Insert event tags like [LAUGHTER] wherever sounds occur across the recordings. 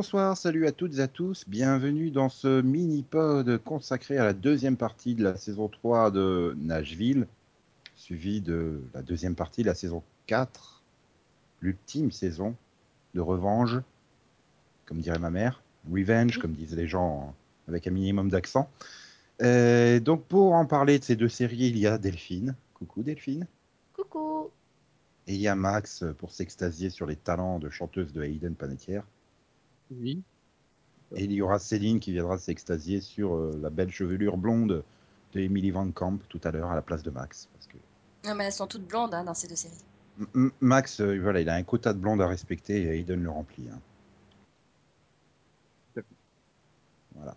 Bonsoir, salut à toutes et à tous. Bienvenue dans ce mini-pod consacré à la deuxième partie de la saison 3 de Nashville, suivi de la deuxième partie de la saison 4, l'ultime saison de Revanche, comme dirait ma mère, Revenge, comme disent les gens avec un minimum d'accent. Donc pour en parler de ces deux séries, il y a Delphine. Coucou Delphine. Coucou. Et il y a Max pour s'extasier sur les talents de chanteuse de Hayden Panettiere. Oui. Et il y aura Céline qui viendra s'extasier sur euh, la belle chevelure blonde de Emily Van Camp tout à l'heure à la place de Max. Parce que Non, mais elles sont toutes blondes hein, dans ces deux séries. M- Max, euh, voilà, il a un quota de blonde à respecter et Hayden le remplit. hein. Voilà.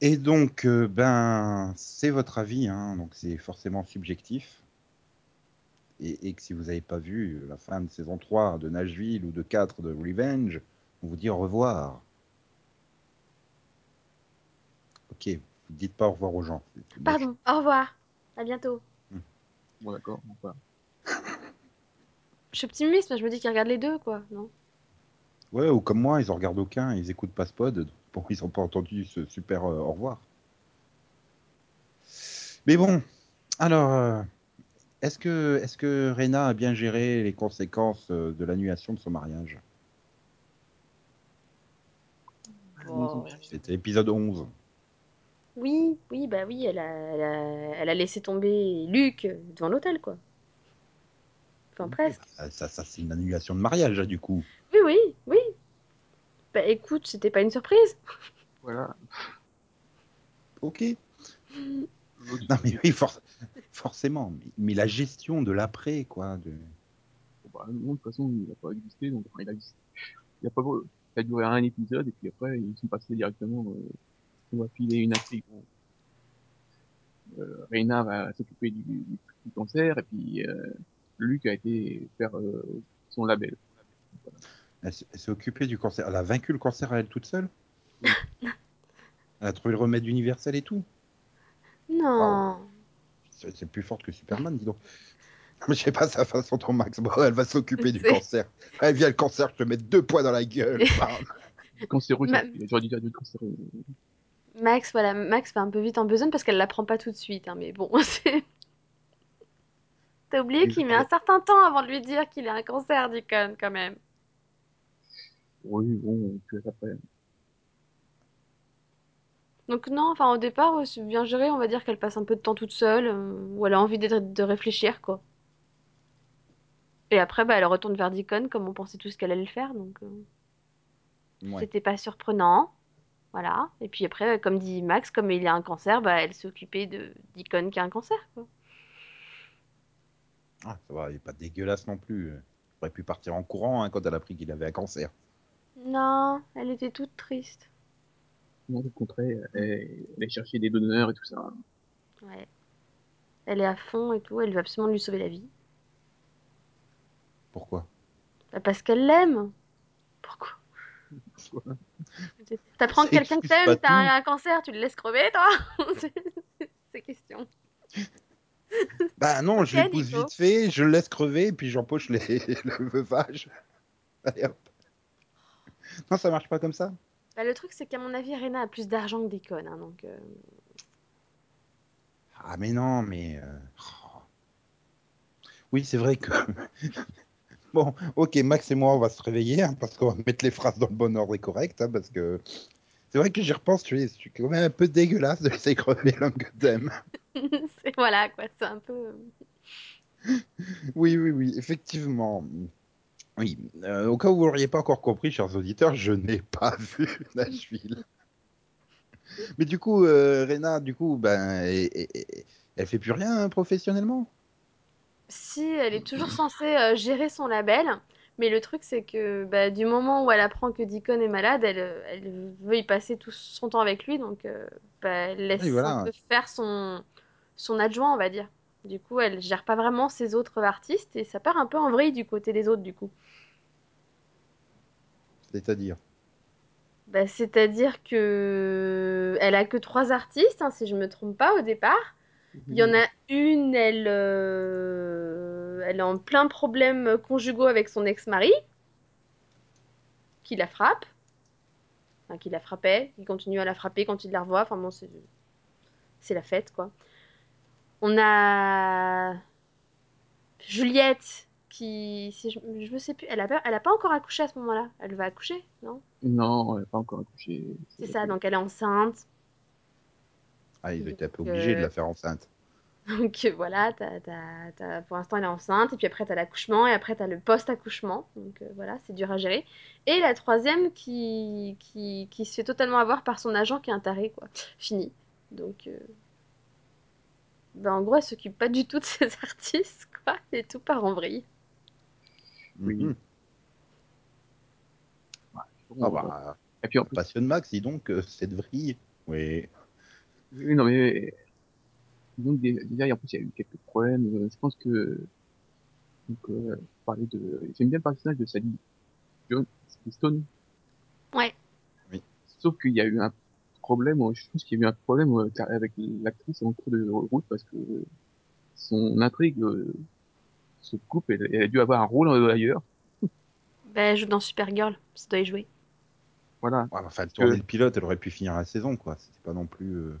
Et donc, euh, ben, c'est votre avis, hein, donc c'est forcément subjectif. Et, et que si vous n'avez pas vu la fin de saison 3 de Nashville ou de 4 de Revenge, on vous dit au revoir. Ok, vous dites pas au revoir aux gens. Pardon, au revoir. À bientôt. Bon, d'accord. [LAUGHS] Je suis optimiste, mais je me dis qu'ils regardent les deux, quoi, non? Ouais, ou comme moi, ils en regardent aucun, ils écoutent pas ce pod. Bon, ils n'ont pas entendu ce super euh, au revoir. Mais bon, alors, euh, est-ce que, est que Rena a bien géré les conséquences euh, de l'annulation de son mariage? C'était épisode 11. Oui, oui, bah oui, elle a, elle a, elle a laissé tomber Luc devant l'hôtel, quoi. Enfin, presque. Ah, Ça, ça c'est une annulation de mariage, là, du coup. Oui, oui, oui. Bah écoute, c'était pas une surprise. [LAUGHS] voilà. Ok. [LAUGHS] Non, mais oui, for- forcément. Mais, mais la gestion de l'après, quoi. De... bon, bah, non, de toute façon, il n'a pas existé, donc enfin, il a existé. Il a pas, ça a duré un épisode, et puis après, ils sont passés directement, euh, on va filer une actrice. Bon. Euh, Reina va s'occuper du, du, du cancer, et puis, euh, Luc a été faire, euh, son label. Elle, s'est occupée du cancer. Elle a vaincu le cancer à elle toute seule? Oui. [LAUGHS] Elle a trouvé le remède universel et tout? Non. C'est c'est plus forte que Superman, dis donc. [LAUGHS] Mais je sais pas sa façon, ton Max. Bon, elle va s'occuper du cancer. Elle vient le cancer, je te mets deux points dans la gueule. [LAUGHS] Cancéreux, Ma- j'aurais dû dire du cancéreux. Max, voilà, Max va un peu vite en besogne parce qu'elle l'apprend pas tout de suite, hein, mais bon, [LAUGHS] c'est... T'as oublié qu'il met un certain temps avant de lui dire qu'il a un cancer, Deacon, quand même. Oui, bon, puis après, Donc non, enfin au départ, c'est bien géré, on va dire qu'elle passe un peu de temps toute seule, euh, où elle a envie d'être- de réfléchir, quoi. Et après, bah, elle retourne vers Deacon, comme on pensait tous qu'elle allait le faire, donc euh, Ouais. c'était pas surprenant. Voilà. Et puis après, euh, comme dit Max, comme il a un cancer, bah, elle s'est occupée de Deacon qui a un cancer, quoi. Ah, ça va, il est pas dégueulasse non plus. Elle aurait pu partir en courant hein, quand elle a appris qu'il avait un cancer. Non, elle était toute triste. non, au contraire, elle, elle est chercher des donneurs et tout ça. Ouais. Elle est à fond et tout, elle veut absolument lui sauver la vie. Pourquoi? Bah, parce qu'elle l'aime. Pourquoi? [LAUGHS] T'apprends que quelqu'un que t'aimes, t'as un cancer, tu le laisses crever, toi? [LAUGHS] C'est- question. Bah non, je Ok, l'épouse vite fait, je le laisse crever, puis j'empoche les... [LAUGHS] le veuvage. Allez hop. Non, ça marche pas comme ça? Bah, le truc, c'est qu'à mon avis, Rena a plus d'argent que Deacon, hein, donc... euh, Ah mais non, mais... euh, oh. Oui, c'est vrai que... bon, ok, Max et moi, on va se réveiller, hein, parce qu'on va mettre les phrases dans le bon ordre et correct, hein, parce que... C'est vrai que j'y repense, je suis, quand même un peu dégueulasse de laisser crever l'homme que t'aimes. [LAUGHS] voilà, quoi, c'est un peu... euh, Oui, oui, oui, effectivement. Oui, euh, au cas où vous l'auriez pas encore compris, chers auditeurs, je n'ai pas [LAUGHS] vu Nashville. Mais du coup, euh, Rena, du coup, ben, et- et- elle fait plus rien hein, professionnellement? Si, elle est toujours censée euh, gérer son label, mais le truc, c'est que bah, du moment où elle apprend que Deacon est malade, elle, euh, elle veut y passer tout son temps avec lui, donc euh, bah, elle laisse Oui, un faire son, son adjoint, on va dire. Du coup, elle gère pas vraiment ses autres artistes, et ça part un peu en vrille du côté des autres, du coup. C'est-à-dire? Bah, c'est-à-dire que elle a que trois artistes, hein, si je me trompe pas, au départ. Il y en a une, elle, euh, elle est en plein problème conjugaux avec son ex-mari. qui la frappe. Enfin, qui la frappait, qui continue à la frapper quand il la revoit. Enfin bon, c'est la fête, quoi. On a Juliette qui, si je, je ne sais plus, elle a, pas- elle a pas encore accouché à ce moment-là. Elle va accoucher, non? Non, elle n'a pas encore accouché. C'est ça, donc elle est enceinte. Ah, ils étaient un peu Donc, obligés de euh, la faire enceinte. [LAUGHS] Donc euh, voilà, t'as- t'as- t'as- pour l'instant elle est enceinte, et puis après t'as l'accouchement, et après t'as le post-accouchement. Donc euh, voilà, c'est dur à gérer. Et la troisième qui, qui, qui se fait totalement avoir par son agent qui est un taré, quoi. Fini. Donc, euh, ben, en gros, elle s'occupe pas du tout de [LAUGHS] ses artistes, quoi, et tout part en vrille. Oui. Mhm. Bon, Ah bah, Et puis en plus, passionne Max, dis donc, euh, cette vrille. Oui. Oui, non mais donc dé- déjà, en plus, il y a eu quelques problèmes. Euh, Je pense que donc euh, parler de, j'aime bien le personnage de Sally Jones, Stone. Ouais. Sauf qu'il y a eu un problème. euh, Je pense qu'il y a eu un problème euh, car- avec l'actrice en cours de route parce que son intrigue euh, se coupe. Elle, elle a dû avoir un rôle euh, ailleurs. [LAUGHS] Ben, elle joue dans Supergirl, ça doit y jouer. Voilà. Ouais, enfin, elle que- tournait le pilote, elle aurait pu finir la saison, quoi. C'était pas non plus. euh,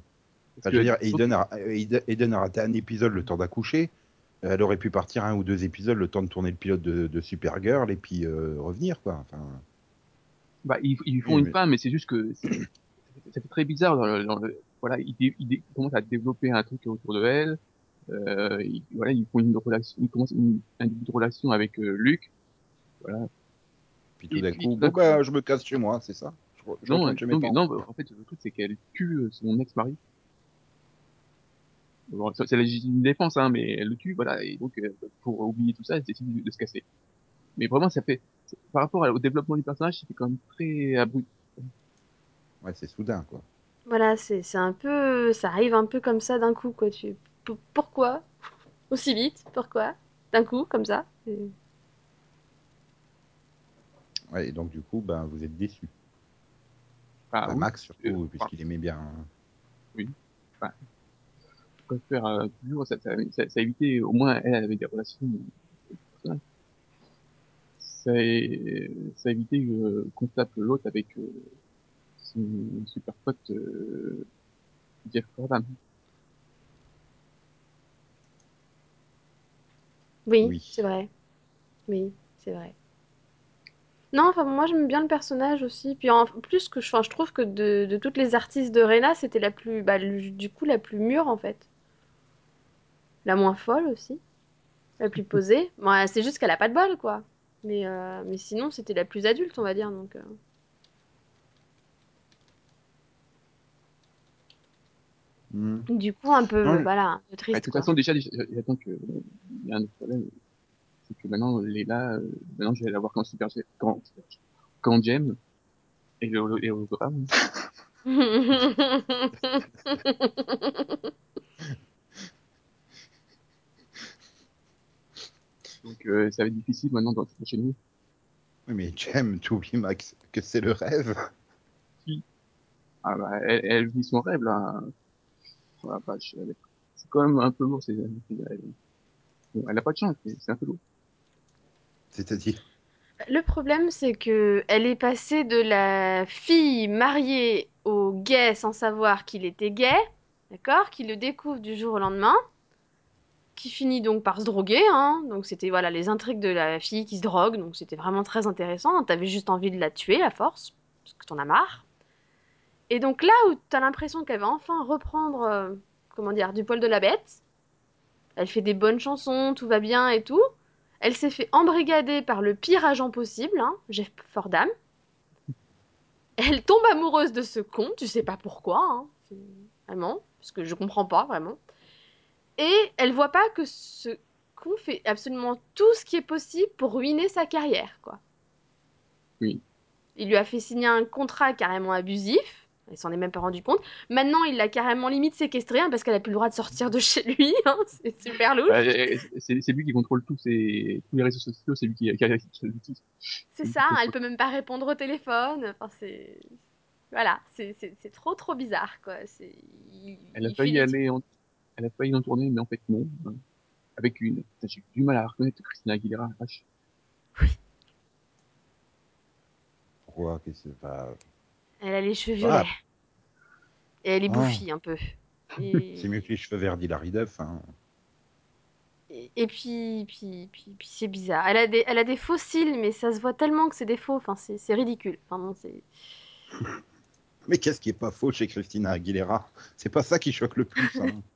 Enfin, je veux dire, Aiden a, Aiden- Aiden a raté un épisode le temps d'accoucher. Euh, Elle aurait pu partir un ou deux épisodes le temps de tourner le pilote de, de Supergirl et puis euh, revenir, quoi. Enfin, Bah, ils, ils font Oui, une mais- femme, mais c'est juste que c'est ça fait très bizarre. Dans le, dans le- voilà, ils, ils commencent à développer un truc autour de elle. Euh, ils, voilà, ils font une relation, ils commencent une, relation avec euh, Luc. Voilà. puis tout d'un coup, bon, bah, je me casse chez moi, c'est ça? Je, je Non, donc, parents. non, en fait, le truc c'est qu'elle tue euh, son ex-mari. Bon, c'est légitime défense, hein, mais elle le tue, voilà. Et donc, euh, pour oublier tout ça, elle décide de, de se casser. Mais vraiment, ça fait, par rapport au développement du personnage, c'était quand même très abrupt. Ouais, c'est soudain, quoi. Voilà, c'est c'est un peu. Ça arrive un peu comme ça d'un coup, quoi. Tu... P- Pourquoi? Aussi vite Pourquoi? D'un coup, comme ça Et- Ouais, et donc, du coup, ben, vous êtes Enfin, oui, Max, surtout, euh, puisqu'il aimait bien. hein. oui. Enfin, préfère euh, toujours, ça, ça, ça, ça évitait, au moins, elle avait des relations personnage. Ça, ça évitait euh, qu'on tape l'autre avec euh, son super pote euh, Jeff Gordon. Oui, Oui. c'est vrai. Oui, c'est vrai. Non, enfin, moi j'aime bien le personnage aussi. Puis en plus, que je, enfin, je trouve que de, de toutes les artistes de Rena, c'était la plus. Bah, le- du coup, la plus mûre en fait. La moins folle aussi. La plus posée. Bon, c'est juste qu'elle a pas de bol, quoi. Mais, euh, mais sinon, c'était la plus adulte, on va dire. Donc, euh. Hmm. Du coup, un peu, Non, voilà, Bah, de triste, toute quoi. façon, déjà, j'attends que, il y a un autre problème, c'est que maintenant, Léla, euh, maintenant, je vais la voir quand super, quand, quand Jem, et le, et. [LAUGHS] [LAUGHS] Donc, euh, ça va être difficile maintenant dans cette prochaine nuit. Oui, mais Jem, tu oublies, Max, que c'est le rêve. Si. Ah, bah, elle, elle vit son rêve, là. C'est quand même un peu lourd, c'est, elle, bon, elle a pas de chance, mais c'est un peu lourd. C'est-à-dire? Le problème, c'est que elle est passée de la fille mariée au gay sans savoir qu'il était gay, d'accord, qui le découvre du jour au lendemain, qui finit donc par se droguer, hein. Donc c'était voilà les intrigues de la fille qui se drogue, donc c'était vraiment très intéressant. T'avais juste envie de la tuer à force, parce que t'en as marre. Et donc là où t'as l'impression qu'elle va enfin reprendre, euh, comment dire, du poil de la bête, elle fait des bonnes chansons, tout va bien et tout. Elle s'est fait embrigader par le pire agent possible, hein, Jeff Fordham. Elle tombe amoureuse de ce con, tu sais pas pourquoi, hein, vraiment, parce que je comprends pas vraiment. Et elle voit pas que ce con fait absolument tout ce qui est possible pour ruiner sa carrière, quoi. Oui. Il lui a fait signer un contrat carrément abusif. Elle s'en est même pas rendu compte. Maintenant, il l'a carrément limite séquestré hein, parce qu'elle a plus le droit de sortir de chez lui. [LAUGHS] hein, c'est super louche. Bah, euh, c'est, lui qui contrôle tous tous les réseaux sociaux, c'est lui qui, qui, qui, qui l'utilise. C'est ça, elle peut même pas répondre au téléphone. Enfin, c'est. Voilà, c'est trop trop bizarre quoi. Il, Elle a il failli aller en, elle a failli en tourner, mais en fait, non. hein. Avec une, j'ai du mal à reconnaître Christina Aguilera, la vache. quoi Qu'est-ce que- enfin, Elle a les cheveux Ah. violets. Et elle est Ah. bouffie un peu. Et, [LAUGHS] C'est mieux que les cheveux verts d'Hilary Duff. Hein. et, et puis, puis, puis, puis c'est bizarre. Elle a, des, elle a des faux cils, mais ça se voit tellement que c'est des faux. Enfin, c'est c'est ridicule. Enfin, non, c'est... [LAUGHS] Mais qu'est-ce qui est pas faux chez Christina Aguilera? C'est pas ça qui choque le plus. hein. [LAUGHS]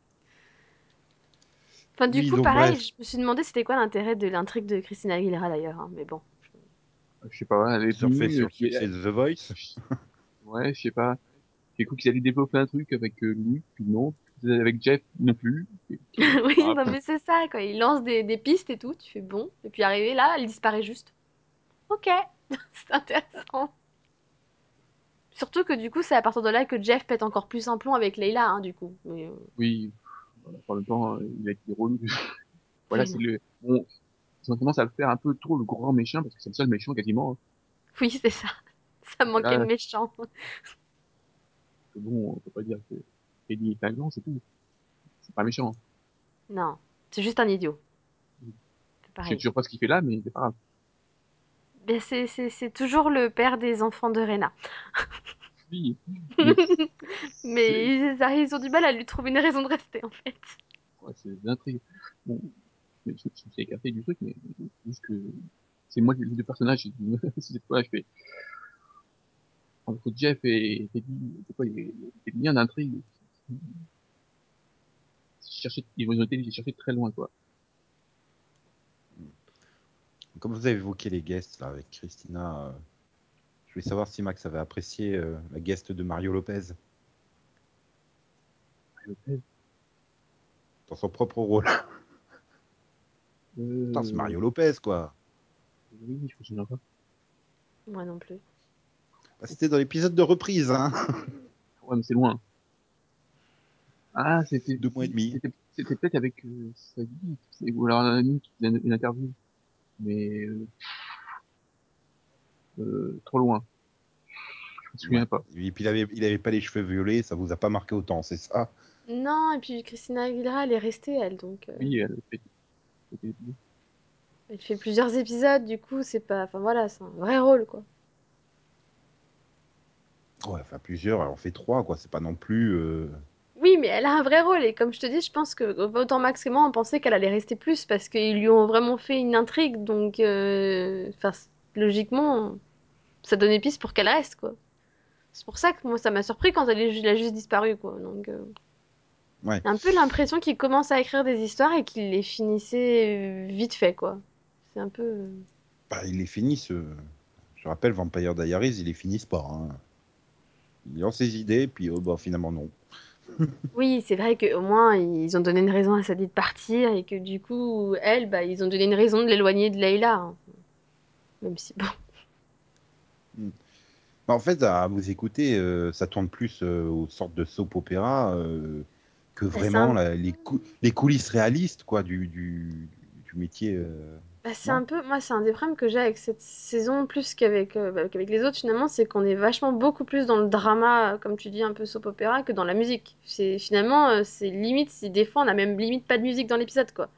Enfin, du Oui, coup, donc, pareil, bref. je me suis demandé c'était quoi l'intérêt de l'intrigue de Christina Aguilera d'ailleurs. hein, mais bon. Je sais pas, elle est sur euh, The Voice. [LAUGHS] Ouais, je sais pas. J'ai cru qu'ils allaient développer un truc avec euh, Louis, puis non. Avec Jeff, non plus. [LAUGHS] Oui, ah, non, mais c'est ça, quoi. Il lance des, des pistes et tout. Tu fais bon. Et puis arrivé là, elle disparaît juste. Ok, [LAUGHS] c'est intéressant. Surtout que du coup, c'est à partir de là que Jeff pète encore plus un plomb avec Leila, hein, du coup. Mais, euh, Oui, en même temps, euh, il a été relou. voilà, Oui, c'est le... Bon, ils ont tendance à le faire un peu trop le grand méchant, parce que c'est le seul méchant quasiment. hein. Oui, c'est ça. [LAUGHS] Ça manquait Là- de méchant. Bon, on peut pas dire que Eddie est un grand, c'est tout. C'est pas méchant. Non, c'est juste un idiot. C'est Je sais toujours pas ce qu'il fait là, mais c'est pas grave. C'est c'est toujours le père des enfants de Rena. [LAUGHS] Mais ils, ils [LAUGHS] ont du mal à lui trouver une raison de rester, en fait. ouais, c'est l'intrigue. Bon, mais je, je me suis écarté du truc, mais juste que c'est moi les deux personnages. Cette fois, je fais entre Jeff et Eddie, c'est quoi, il y a il y a bien d'intrigue. Ils ont été chercher très loin, quoi. Comme vous avez évoqué les guests là, avec Christina, euh, je voulais savoir si Max avait apprécié euh, la guest de Mario Lopez Lopez? dans son propre rôle. Euh, Putain, c'est Mario Lopez quoi. Oui, je me souviens pas. Moi non plus. Bah, C'était dans l'épisode de reprise, hein. [LAUGHS] Ouais, mais c'est loin. Ah, c'était Deux mois et demi. C'était c'était peut-être avec euh, Sadie, c'est- ou alors un ami qui faisait une, une interview. Mais euh, trop loin. Je me souviens Ouais. pas. Et puis il avait, il avait pas les cheveux violets, ça vous a pas marqué autant, c'est ça? Non, et puis Christina Aguilera, elle est restée, elle, donc... euh, Oui, elle fait- Elle fait plusieurs épisodes, du coup, c'est pas... Enfin voilà, c'est un vrai rôle, quoi. Ouais, enfin plusieurs, elle en fait trois quoi, c'est pas non plus. euh, Oui, mais elle a un vrai rôle, et comme je te dis, je pense que autant Max et moi, on pensait qu'elle allait rester plus, parce qu'ils lui ont vraiment fait une intrigue, donc... euh, Enfin, logiquement, ça donnait piste pour qu'elle reste, quoi. C'est pour ça que moi, ça m'a surpris quand elle, est- a juste disparu, quoi. Donc, euh, Ouais. un peu l'impression qu'il commence à écrire des histoires et qu'il les finissait euh, vite fait, quoi. C'est un peu... euh, Bah, ils les finissent. euh, Je rappelle, Vampire Diaries, ils les finissent pas. Hein. Il lance ses idées, puis oh, bah, finalement non. [LAUGHS] Oui, c'est vrai qu'au moins ils ont donné une raison à Sadie de partir et que du coup, elle, bah, ils ont donné une raison de l'éloigner de Leïla. hein. Même si, bon. Bah, en fait, à vous écouter, euh, ça tourne plus euh, aux sortes de soap opéra euh, que c'est vraiment la- les, cou- les coulisses réalistes quoi, du, du, du métier. euh, bah, c'est un peu, moi, c'est un des problèmes que j'ai avec cette saison, plus qu'avec euh, bah, qu'avec les autres, finalement, c'est qu'on est vachement beaucoup plus dans le drama, comme tu dis, un peu soap opéra, que dans la musique. C'est finalement, euh, c'est limite, si des fois, on a même limite pas de musique dans l'épisode, quoi.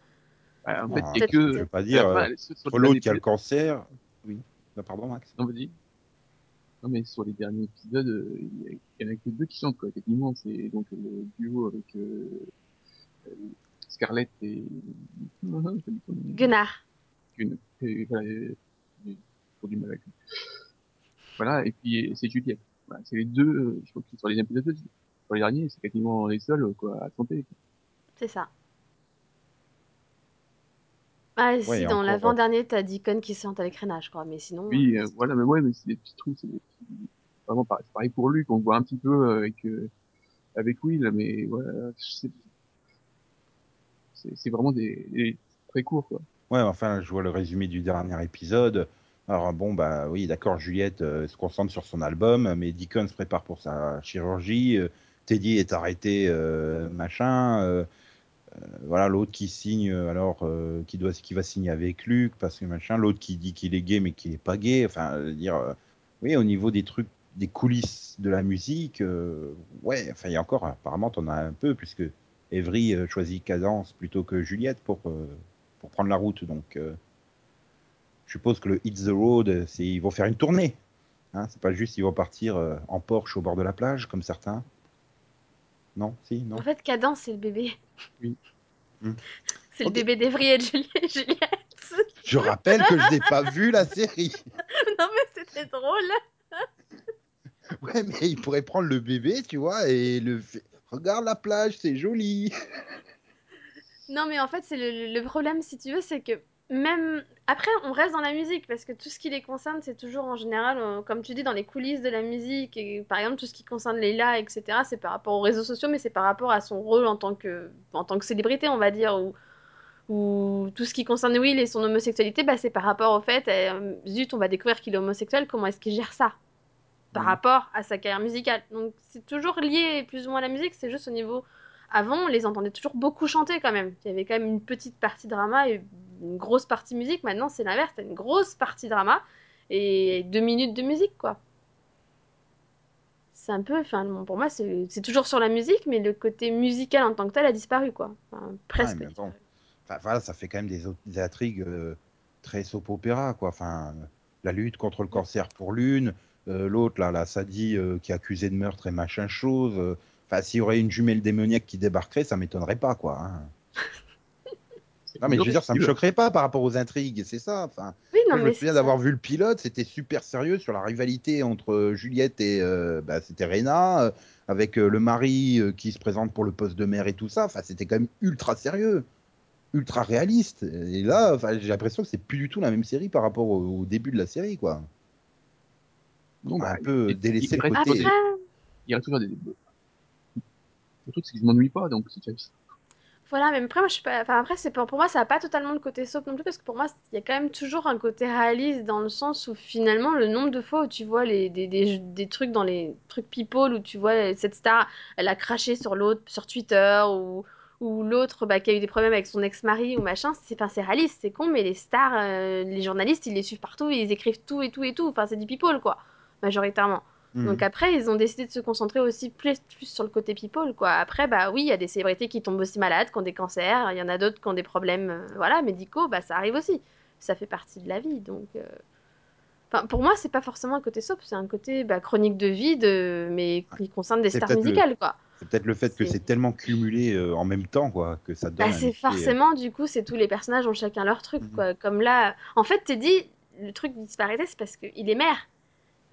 En fait, il y a je veux que pas dire. l'autre qui a le cancer. Oui. Non, pardon, Max. Non, vas-y. Non, mais sur les derniers épisodes, euh, il y, en a que deux qui chantent, quoi. Effectivement, c'est donc le duo avec euh, euh, Scarlett et... Une- et voilà, trop du mal avec lui. Voilà, et puis c'est Juliette. Voilà, c'est les deux, je crois que sur les épisodes, sur les derniers, c'est quasiment les seuls, quoi, à chanter. C'est ça. Ah, Ouais, si, et dans encore, l'avant-dernier, t'as Deacon qui se avec Rena, je crois, mais sinon. Oui, euh, euh, voilà, mais ouais, mais c'est des petits trucs, c'est des petits... Vraiment pareil, c'est pareil pour lui, qu'on voit un petit peu euh, avec, euh, avec Will, mais voilà, c'est, c'est, c'est vraiment des, des très courts, quoi. Ouais, enfin, je vois le résumé du dernier épisode. Alors bon, bah oui, d'accord, Juliette euh, se concentre sur son album, mais Deacon se prépare pour sa chirurgie. euh, Teddy est arrêté, euh, machin. euh, voilà, l'autre qui signe, euh, alors euh, qui doit, qui va signer avec Luc parce que machin. L'autre qui dit qu'il est gay mais qu'il est pas gay. Enfin, euh, dire, euh, oui, au niveau des trucs, des coulisses de la musique, euh, ouais, enfin, il y a encore, apparemment, t'en as un peu puisque Evry euh, choisit Cadence plutôt que Juliette pour euh, pour prendre la route. Donc, euh, je suppose que le Hit the Road, c'est ils vont faire une tournée. Hein, c'est pas juste ils vont partir euh, en Porsche au bord de la plage comme certains. Non, si, non. En fait, Cadence, c'est le bébé. Oui. Hmm. C'est le bébé d'Evry et de Juliette. [LAUGHS] Juliette. Je rappelle que je n'ai pas vu la série. [LAUGHS] non, mais c'était drôle. [LAUGHS] Ouais, mais il pourrait prendre le bébé, tu vois, et le. Regarde la plage, c'est joli. Non, mais en fait, c'est le, le problème, si tu veux, c'est que même après, on reste dans la musique parce que tout ce qui les concerne, c'est toujours en général, euh, comme tu dis, dans les coulisses de la musique. Et par exemple, tout ce qui concerne Leila, etc., c'est par rapport aux réseaux sociaux, mais c'est par rapport à son rôle en tant que, en tant que célébrité, on va dire, ou, ou tout ce qui concerne Will et son homosexualité, bah, c'est par rapport au fait, euh, zut, on va découvrir qu'il est homosexuel, comment est-ce qu'il gère ça par rapport à sa carrière musicale. Donc c'est toujours lié plus ou moins à la musique, c'est juste au niveau... Avant, on les entendait toujours beaucoup chanter quand même. Il y avait quand même une petite partie drama et une grosse partie musique. Maintenant, c'est l'inverse, t'as une grosse partie drama et deux minutes de musique, quoi. C'est un peu, enfin, pour moi, c'est toujours sur la musique, mais le côté musical en tant que tel a disparu, quoi. Enfin, presque. bon. disparu. Enfin, voilà, ça fait quand même des, intrigues euh, très soap opéra, quoi. Enfin, la lutte contre le cancer pour l'une, euh, l'autre, là, la Sadie euh, qui est accusée de meurtre et machin chose. Enfin, s'il y aurait une jumelle démoniaque qui débarquerait, ça m'étonnerait pas, quoi. hein. [LAUGHS] Non, mais je veux dire, ça me choquerait pas par rapport aux intrigues, c'est ça. Enfin, Oui, non, moi, je me souviens d'avoir vu le pilote, c'était super sérieux sur la rivalité entre euh, Juliette et euh, bah, c'était Rena, euh, avec euh, le mari euh, qui se présente pour le poste de mère et tout ça. Enfin, c'était quand même ultra sérieux, ultra réaliste. Et là, enfin, j'ai l'impression que c'est plus du tout la même série par rapport au, au début de la série, quoi. Non, bah, un peu il- délaissé il le reste côté. toujours des- Il y a toujours des. Le truc, c'est que je m'ennuie pas, donc c'est. Voilà, mais après, moi, je suis pas... enfin, après, c'est pour... pour moi, ça n'a pas totalement le côté soap non plus, parce que pour moi, il y a quand même toujours un côté réaliste dans le sens où finalement, le nombre de fois où tu vois les... des, des... des trucs dans les trucs people, où tu vois cette star, elle a craché sur l'autre sur Twitter, ou, ou l'autre bah, qui a eu des problèmes avec son ex-mari, ou machin, c'est enfin, réaliste, c'est con, mais les stars, euh, les journalistes, ils les suivent partout, ils écrivent tout et tout et tout, enfin, c'est du people, quoi, majoritairement. Mhm. Donc après, ils ont décidé de se concentrer aussi plus, plus sur le côté people, quoi. Après, bah oui, il y a des célébrités qui tombent aussi malades, qui ont des cancers, il y en a d'autres qui ont des problèmes, euh, voilà, médicaux, bah ça arrive aussi. Ça fait partie de la vie, donc... euh, Enfin, pour moi, c'est pas forcément un côté soap, c'est un côté bah, chronique de vie, de... mais qui concerne des stars le- musicales, quoi. C'est peut-être le fait que C'est- tellement cumulé euh, en même temps, quoi, que ça donne Bah, c'est forcément, du coup, c'est tous les personnages ont chacun leur truc, Mhm. quoi. Comme là, en fait, t'es dit, le truc de disparité, c'est parce qu'il est maire.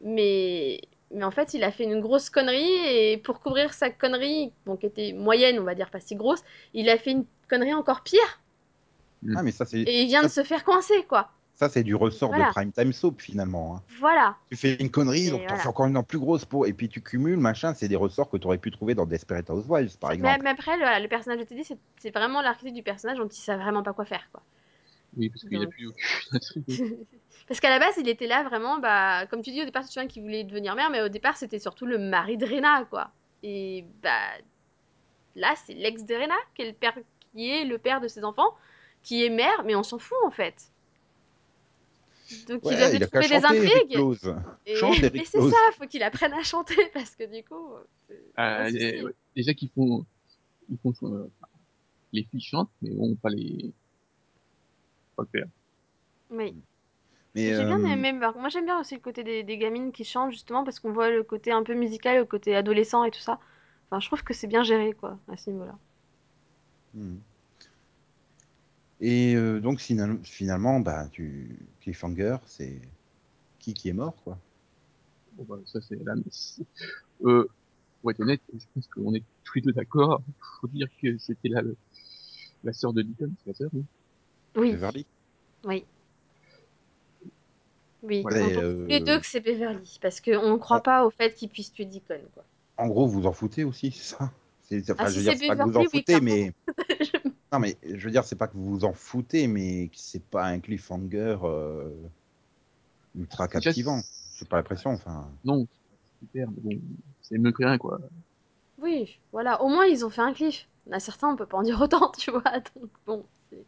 Mais... mais en fait, il a fait une grosse connerie, et pour couvrir sa connerie, bon, qui était moyenne, on va dire, pas si grosse, il a fait une connerie encore pire, Ah, mais ça, c'est et il vient de se faire coincer, quoi. ça, c'est du ressort Voilà. de Prime Time Soap, finalement. hein. Voilà. Tu fais une connerie, Et donc t'en voilà. fais encore une en plus grosse pour, et puis tu cumules, machin. C'est des ressorts que tu aurais pu trouver dans Desperate Housewives, par Mais, exemple. mais après, le, le personnage de Teddy, c'est c'est vraiment l'archétype du personnage dont il sait vraiment pas quoi faire, quoi. Oui, parce qu'il n'y a plus aucune. [LAUGHS] [LAUGHS] Parce qu'à la base, il était là vraiment, bah, comme tu dis au départ, tu souviens qu'il voulait devenir mère, mais au départ, c'était surtout le mari de Rena, quoi. Et bah, là, c'est l'ex de Rena qui est, le père, qui est le père de ses enfants, qui est mère, mais on s'en fout en fait. Donc il Ouais, il a qu'à trouver des intrigues. Et... [LAUGHS] C'est ça, faut qu'il apprenne à chanter [LAUGHS] parce que du coup, Euh, les- ouais, déjà qu'ils font, ils font, euh, les filles chantent, mais bon, pas les, pas le père. Oui. Mais J'ai bien euh, aimé. bah, Moi, j'aime bien aussi le côté des, des gamines qui chantent, justement, parce qu'on voit le côté un peu musical, le côté adolescent et tout ça. Enfin, je trouve que c'est bien géré, quoi, à ce niveau-là. hmm. Et euh, donc final- finalement, bah, tu... Cliffhanger, c'est qui qui est mort, quoi? Bon, bah, ça, c'est la messe. Euh, pour être honnête, je pense qu'on est tous les deux d'accord. Faut dire que c'était la, la sœur de Deacon, c'est la sœur, oui. Oui, Beverly. oui. Oui, Voilà. on les euh, deux que c'est Beverly, parce qu'on ne croit on- pas au fait qu'il puisse tuer Deacon, quoi. En gros, vous en foutez aussi, c'est ça? C'est- Enfin, Ah, je si veux dire, c'est c'est pas que vous en oui, foutez, mais [LAUGHS] non, mais je veux dire, c'est pas que vous vous en foutez, mais que c'est pas un cliffhanger euh, ultra captivant. J'ai pas l'impression. Enfin, Non, c'est super, mais bon, c'est mieux que rien, quoi. Oui, voilà, au moins ils ont fait un cliff. Il y en a certains, on peut pas en dire autant, [LAUGHS] tu vois, donc bon. c'est-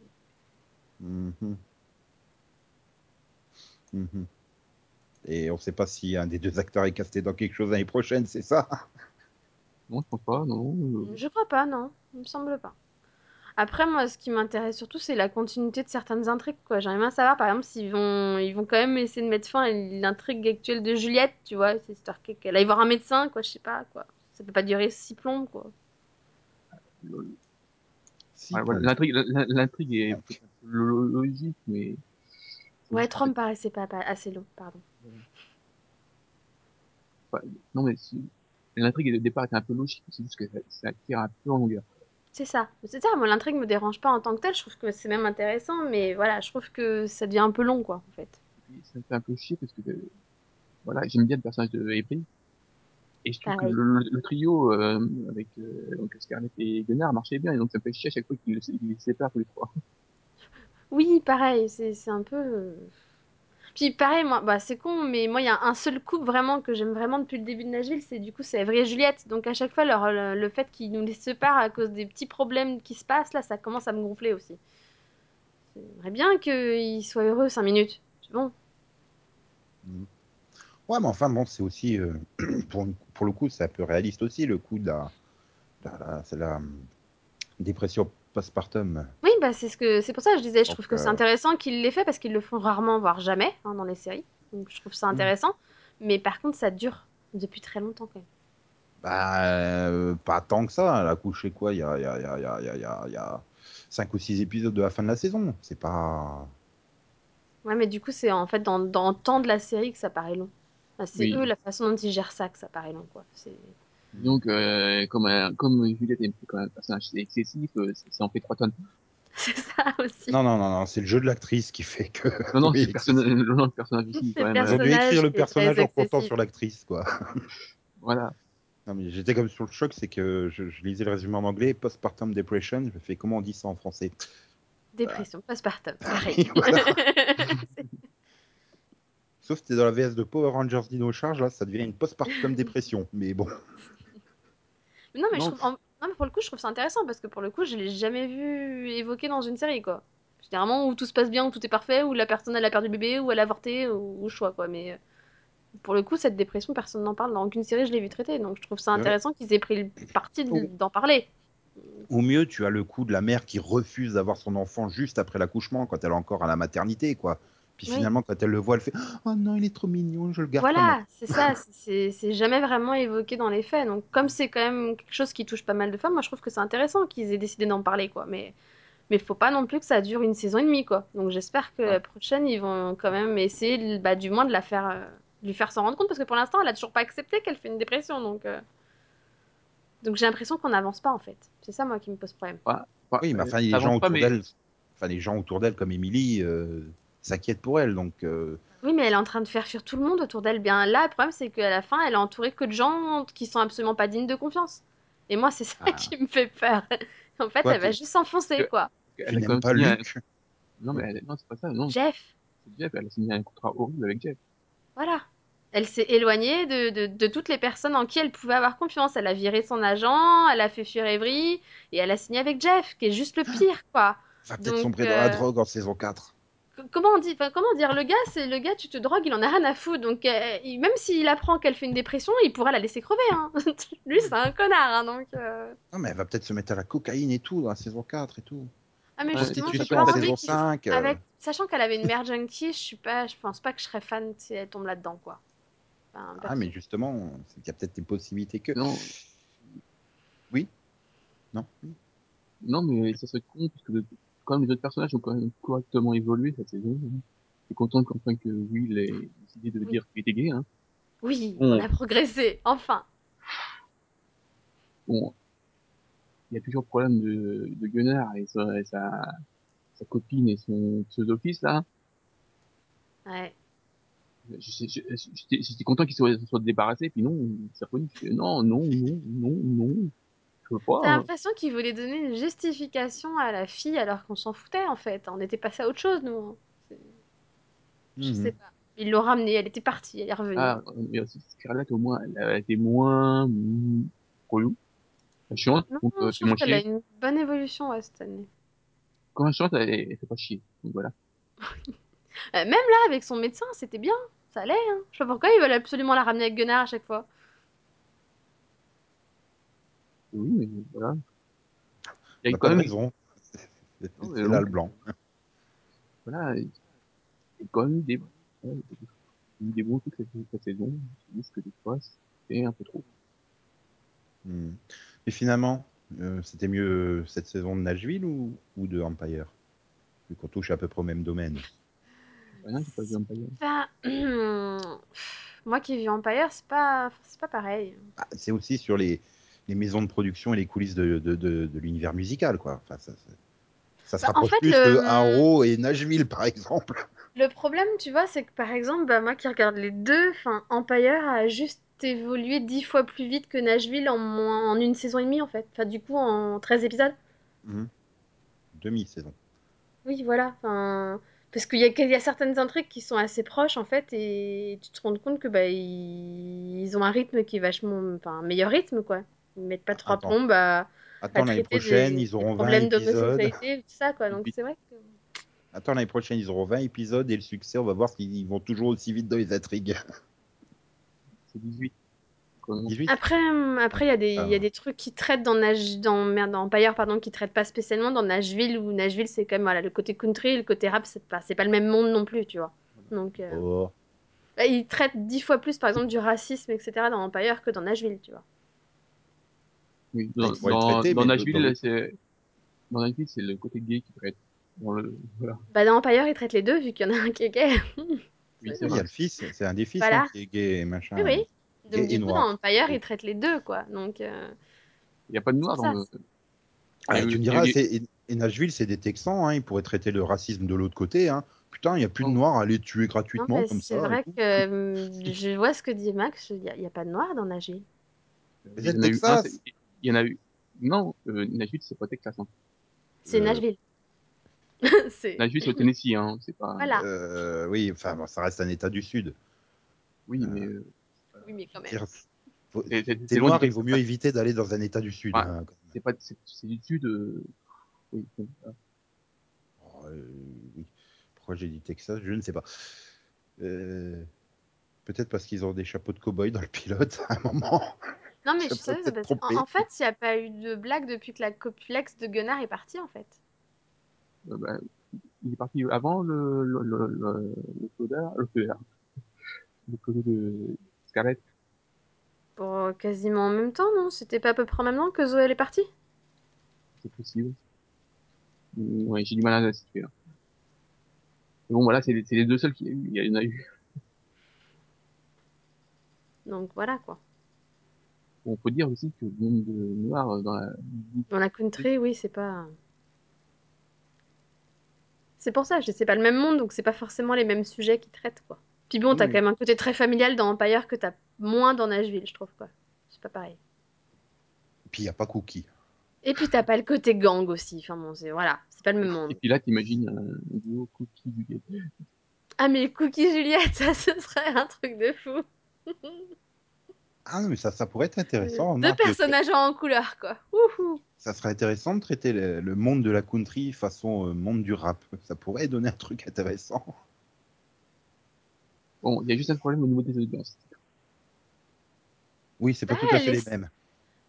mhm. Et on sait pas si un des deux acteurs est casté dans quelque chose l'année prochaine, c'est ça? Non, je pense pas, non. Je crois pas, non, il me semble pas. Après, moi, ce qui m'intéresse surtout, c'est la continuité de certaines intrigues, quoi. J'aimerais bien savoir, par exemple, s'ils vont, ils vont quand même essayer de mettre fin à l'intrigue actuelle de Juliette, tu vois, c'est histoire qu'elle aille voir un médecin, quoi, je sais pas, quoi. Ça peut pas durer six plombs, quoi. Si, Ouais, bon. L'intrigue, est logique, mais. Ouais, juste, trois me paraissait pas, pas assez long, pardon. non, mais l'intrigue de départ était un peu logique, c'est juste que ça, ça tire un peu en longueur. C'est ça, c'est ça, moi, l'intrigue me dérange pas en tant que telle, je trouve que c'est même intéressant, mais voilà, je trouve que ça devient un peu long, quoi, en fait. Et ça me fait un peu chier parce que, euh, voilà, j'aime bien le personnage de April. Et je trouve que Pareil. le, le- le trio euh, avec euh, donc Scarlett et Gunnar marchait bien, et donc ça me fait chier à chaque fois qu'ils qu'ils les séparent tous les trois. Oui, pareil, c'est un peu... euh, Puis pareil, moi, bah c'est con, mais moi il y a un seul couple vraiment que j'aime vraiment depuis le début de Nashville, c'est du coup c'est Avery et Juliette. Donc à chaque fois leur, le, fait qu'ils nous les séparent à cause des petits problèmes qui se passent, là ça commence à me gonfler aussi. J'aimerais bien qu'ils soient heureux cinq minutes. C'est bon. Ouais, mais enfin, bon, c'est aussi, euh, [CLEARS THROAT] pour, le coup, c'est un peu réaliste aussi, le coup de la, la hum, dépression postpartum. Oui, bah c'est ce que c'est pour ça que je disais, je trouve que c'est euh, intéressant qu'ils l'aient fait parce qu'ils le font rarement, voire jamais, hein, dans les séries. Donc je trouve ça Mm. intéressant. Mais par contre ça dure depuis très longtemps quand même. Bah, euh, pas tant que ça. Elle a couché quoi Il y a, y a, y a, y a, il y a, il y a- il y a cinq ou six épisodes de la fin de la saison. C'est pas. Ouais, mais du coup c'est en fait dans, dans le temps de la série que ça paraît long. Enfin, c'est Oui. eux la façon dont ils gèrent ça que ça paraît long quoi. C'est Donc, euh, comme, un- comme Juliette est quand même un personnage excessif, euh, ça ça en fait trois tonnes. [LAUGHS] c'est ça aussi. Non, non, non, non. C'est le jeu de l'actrice qui fait que. Non, non, [LAUGHS] c'est le personnage, le nom du personnage aussi, quand même. Ils ont euh, dû personnage écrire le qui est très personnage en comptant excessif. sur l'actrice, quoi. [LAUGHS] Voilà. Non, mais j'étais comme sur le choc, c'est que je, je lisais le résumé en anglais, postpartum depression. Je fais comment on dit ça en français? Dépression, postpartum, pareil. Voilà. Sauf que t'es dans la VS de Power Rangers Dino Charge, là, ça devient une postpartum dépression. Mais bon. Mais non, mais je Non. trouve, en- non, mais pour le coup, je trouve ça intéressant parce que pour le coup, je l'ai jamais vu évoqué dans une série, quoi. Généralement, où tout se passe bien, où tout est parfait, où la personne elle a perdu le bébé, où elle a avorté, ou choix, quoi. Mais euh, pour le coup, cette dépression, personne n'en parle. Dans aucune série, je l'ai vu traiter. Donc je trouve ça Ouais. intéressant qu'ils aient pris le parti de- d'en parler. Au mieux, tu as le coup de la mère qui refuse d'avoir son enfant juste après l'accouchement, quand elle est encore à la maternité, quoi. Puis Oui. finalement, quand elle le voit, elle fait Oh non, il est trop mignon, je le garde Voilà, c'est ça, c'est- jamais vraiment évoqué dans les faits. Donc, comme c'est quand même quelque chose qui touche pas mal de femmes, moi je trouve que c'est intéressant qu'ils aient décidé d'en parler, quoi. Mais mais faut pas non plus que ça dure une saison et demie, quoi. Donc, j'espère que Ouais. la prochaine, ils vont quand même essayer, bah, du moins, de la faire, euh, lui faire s'en rendre compte, parce que pour l'instant, elle a toujours pas accepté qu'elle fait une dépression, donc. euh, Donc, j'ai l'impression qu'on n'avance pas, en fait. C'est ça, moi, qui me pose problème. Oui, mais enfin, les ça gens autour mais- d'elle, enfin, les gens autour d'elle, comme Émilie, euh, s'inquiètent pour elle. Donc, euh, Oui, mais elle est en train de faire fuir tout le monde autour d'elle. Bien là, le problème, c'est qu'à la fin, elle est entourée que de gens qui sont absolument pas dignes de confiance. Et moi, c'est ça Ah. qui me fait peur. [LAUGHS] En fait, Quoi, elle va juste s'enfoncer, que- quoi. Elle même pas signé un- Luc Non, mais elle- non, c'est pas ça, non. Jeff, C'est Jeff, elle a signé un contrat horrible avec Jeff. voilà. Elle s'est éloignée de, de, de toutes les personnes en qui elle pouvait avoir confiance. Elle a viré son agent, elle a fait fuir Avery, et elle a signé avec Jeff, qui est juste le pire, quoi. Va peut-être sombrer dans la euh, drogue en saison 4. Comment on dit, enfin, comment dire, le gars, c'est le gars, tu te drogues, il en a rien à foutre. Donc, euh, il- même s'il apprend qu'elle fait une dépression, il pourra la laisser crever. Hein. [LAUGHS] Lui, c'est un connard. hein, donc, euh. Non, mais elle va peut-être se mettre à la cocaïne et tout dans la saison 4 et tout. Ah, mais Ouais, justement, Prostitution pas saison qu'il- 5. euh, Avec... Sachant qu'elle avait une mère junkie, je suis pas, je pense pas que je serais fan si elle tombe là-dedans, quoi. Enfin, Ah, mais justement, c'est qu'il y a peut-être des possibilités que. Non, Non non, mais ça serait con, parce que quand même les autres personnages ont quand même correctement évolué cette saison. hein. Je suis content qu'enfin que Will ait décidé de Oui. dire qu'il était gay, hein. Oui, on a progressé, enfin. Bon, il y a toujours le problème de, de Gunnar et sa, et sa, sa copine et son pseudo-fils, là. Ouais. J'étais content qu'il soit, soit débarrassé, puis non, fais, Non, non, non, non, non, pas. T'as hein. l'impression qu'il voulait donner une justification à la fille alors qu'on s'en foutait, en fait. On était passé à autre chose, nous. hein. Je Mhm. sais pas. Ils l'ont ramenée, elle était partie, elle est revenue. Ah, mais aussi Scarlett, au moins, elle a été moins mm, relou. Elle chante, Non, donc euh, je qu'elle a une bonne évolution ouais, cette année. Quand elle chante, elle, elle fait pas chier. Donc voilà. [LAUGHS] Euh, même là, avec son médecin, c'était bien. Ça allait, hein. Je sais pas pourquoi ils veulent absolument la ramener avec Gunnar à chaque fois. Oui, mais voilà. Il y a quand même, raison. C'est c'est là le blanc. Voilà, il y a quand même des, des, des bons trucs cette, saison. Je dis que des fois, c'est un peu trop. Hmm. Et finalement, euh, c'était mieux cette saison de Nashville ou, ou de Empire? Vu qu'on touche à peu près au même domaine. Rien, j'ai pas vu Empire. Pas- [CLEARS THROAT] Moi qui vis Empire, c'est pas, c'est pas pareil. Ah, c'est aussi sur les, les maisons de production et les coulisses de, de, de, de l'univers musical, quoi. Enfin, ça, ça, se Bah, en rapproche fait, plus le- que Arrow et Nashville, par exemple. Le problème, tu vois, c'est que par exemple, bah, moi qui regarde les deux, Empire a juste évolué dix fois plus vite que Nashville en, moins- en une saison et demie, en fait. Enfin, du coup, en 13 épisodes. Mhm. Demi-saison. Oui, voilà. Enfin, parce qu'il y a, il y a certaines intrigues qui sont assez proches, en fait, et tu te rends compte que bah, ils, ils ont un rythme qui est vachement... Enfin, un meilleur rythme, quoi. Ils mettent pas trois Attends. plombes à, à Attends, l'année prochaine, des, ils auront 20 problèmes épisodes. d'homosexualité, tout ça, quoi. Donc c'est vrai que... Attends, l'année prochaine, ils auront 20 épisodes et le succès, on va voir s'ils vont toujours aussi vite dans les intrigues. [LAUGHS] C'est 18. Quand même. 18 Après, hum, après il y a des, il y a Ah. des trucs qui traitent dans Nage, dans merde, dans Empire, pardon, qui traitent pas spécialement dans Nashville où Nashville c'est quand même voilà le côté country, le côté rap, c'est pas, c'est pas le même monde non plus, tu vois. Donc, euh, Oh. bah, ils traitent dix fois plus, par exemple, du racisme, etc. dans Empire que dans Nashville, tu vois. Oui, dans, dans, traiter, dans Nashville, c'est, dans Nashville, c'est le côté gay qui traite. Dans le, [LAUGHS] voilà. Bah, dans Empire, ils traitent les deux vu qu'il y en a un qui est gay. [LAUGHS] Oui, c'est Oui, il y vrai. a le fils, c'est un des fils Voilà. hein, qui est gay et machin. Oui, oui. Donc, du coup, noir. dans Empire, ils traitent les deux, quoi. Donc, euh, Il n'y a pas de noir C'est dans le. Ah, tu me diras, c'est- et- et Nashville, c'est des Texans, hein, ils pourraient traiter le racisme de l'autre côté. Hein. Putain, il n'y a plus de Oh. noirs à les tuer gratuitement comme c'est ça. et vrai que hum, [LAUGHS] je vois ce que dit Max, il n'y a, il y a pas de noir dans Nashville. Mais il y c'est en a eu un, Texas. Il y en a eu, non, euh, Nashville, c'est pas Texas, hein. C'est Euh, Nashville. [LAUGHS] c'est... Nashville, c'est au Tennessee, hein. C'est pas, Voilà. Euh, oui, enfin, bon, ça reste un état du Sud. oui, mais, euh, Oui, mais quand même. Faut- T'es loin il vaut mieux éviter d'aller dans un état du Sud. Ouais. hein. C'est pas, c'est, c'est du sud, euh, oui. Oh, euh, oui. Pourquoi j'ai dit Texas Je ne sais pas. Euh, Peut-être parce qu'ils ont des chapeaux de cow-boy dans le pilote [LAUGHS] à un moment. Non, mais Je parce tromper. qu'en en fait, il n'y a pas eu de blague depuis que la copulex de Gunnar est partie, en fait. Euh, bah, il est parti avant le, le, le, le, le de Scarlett. Pour euh, quasiment en même temps, non? C'était pas à peu près en même temps que Zoé elle est partie? C'est possible. Mm, Ouais, j'ai du mal à la situer, là. Mais bon, voilà, c'est les, deux seuls qui, il y en a eu. Donc voilà, quoi. On peut dire aussi que le monde de noir euh, dans la, Dans la country, oui, c'est pas... C'est pour ça, je- c'est pas le même monde, donc c'est pas forcément les mêmes sujets qu'ils traitent, quoi. Puis bon, t'as Oui. quand même un côté très familial dans Empire que t'as moins dans Nashville, je trouve, quoi. C'est pas pareil. Puis il n'y a pas Cookie. Et puis t'as pas le côté gang aussi, enfin bon, c'est... Voilà, c'est pas le même Et monde. puis là, t'imagines un duo cookie du Ah mais Cookie Juliette, [LAUGHS] ça, ce serait un truc de fou [LAUGHS] Ah non, mais ça, ça pourrait être intéressant. Deux remarque, de- personnages en couleur, quoi. Wouhou Ça serait intéressant de traiter le, le monde de la country façon euh, monde du rap. Ça pourrait donner un truc intéressant. Bon, il y a juste un problème au niveau des audiences. Oui, c'est pas Bah, tout à fait les est- mêmes.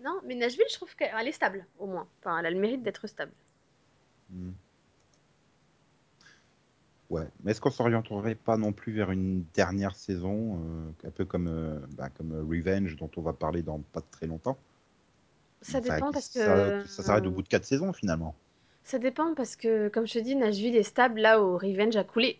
Non, mais Nashville, je trouve qu'elle est stable, au moins. Enfin, elle a le mérite d'être stable. Hmm. Ouais, mais est-ce qu'on s'orienterait pas non plus vers une dernière saison, euh, un peu comme, euh, bah, comme euh, Revenge, dont on va parler dans pas très longtemps? Ça Enfin, dépend parce que... que ça s'arrête au bout de quatre saisons finalement. Ça dépend parce que, comme je te dis, Nashville est stable là où Revenge a coulé.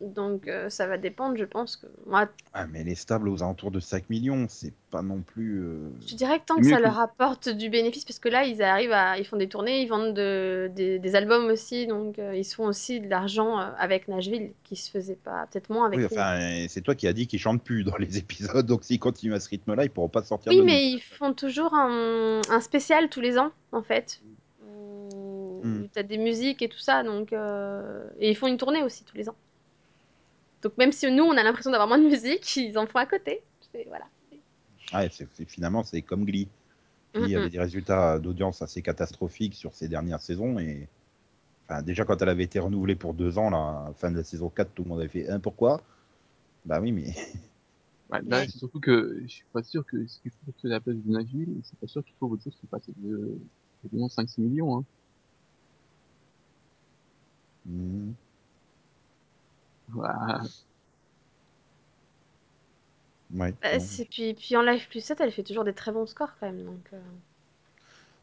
Donc euh, ça va dépendre, je pense que... Moi, Ah, mais elle est stable aux alentours de 5 millions, c'est pas non plus. euh, je dirais que tant que ça que- leur apporte du bénéfice, parce que là, ils arrivent à... Ils font des tournées, ils vendent de- des, des albums aussi, donc euh, ils se font aussi de l'argent avec Nashville, qui se faisait pas... Peut-être moins avec Oui, enfin, c'est toi qui as dit qu'ils chantent plus dans les [LAUGHS] épisodes, donc s'ils continuent à ce rythme-là, ils pourront pas sortir Oui, de mais ils font toujours un, un spécial tous les ans, en fait. Où, où t'as des musiques et tout ça, donc... Et ils font une tournée aussi tous les ans. Donc même si nous, on a l'impression d'avoir moins de musique, [LAUGHS] ils en font à côté. Voilà. Ouais, c'est- c'est- finalement, c'est comme Glee. Glee Mm, avait des résultats d'audience assez catastrophiques sur ces dernières saisons. Et enfin, déjà, quand elle avait été renouvelée pour deux ans, la fin de la saison 4, tout le monde avait fait hein, pourquoi? Bah oui, mais [LAUGHS] Ouais, là, Ouais. c'est surtout que je suis pas sûr que ce qu'il faut que la place de Nashville, c'est pas sûr qu'il faut autre chose qui passe de quasiment 5-6 millions. Hein. Hmm. Voilà. Ouais, Bah, c'est- puis, puis en live plus 7, elle fait toujours des très bons scores quand même. Donc, euh.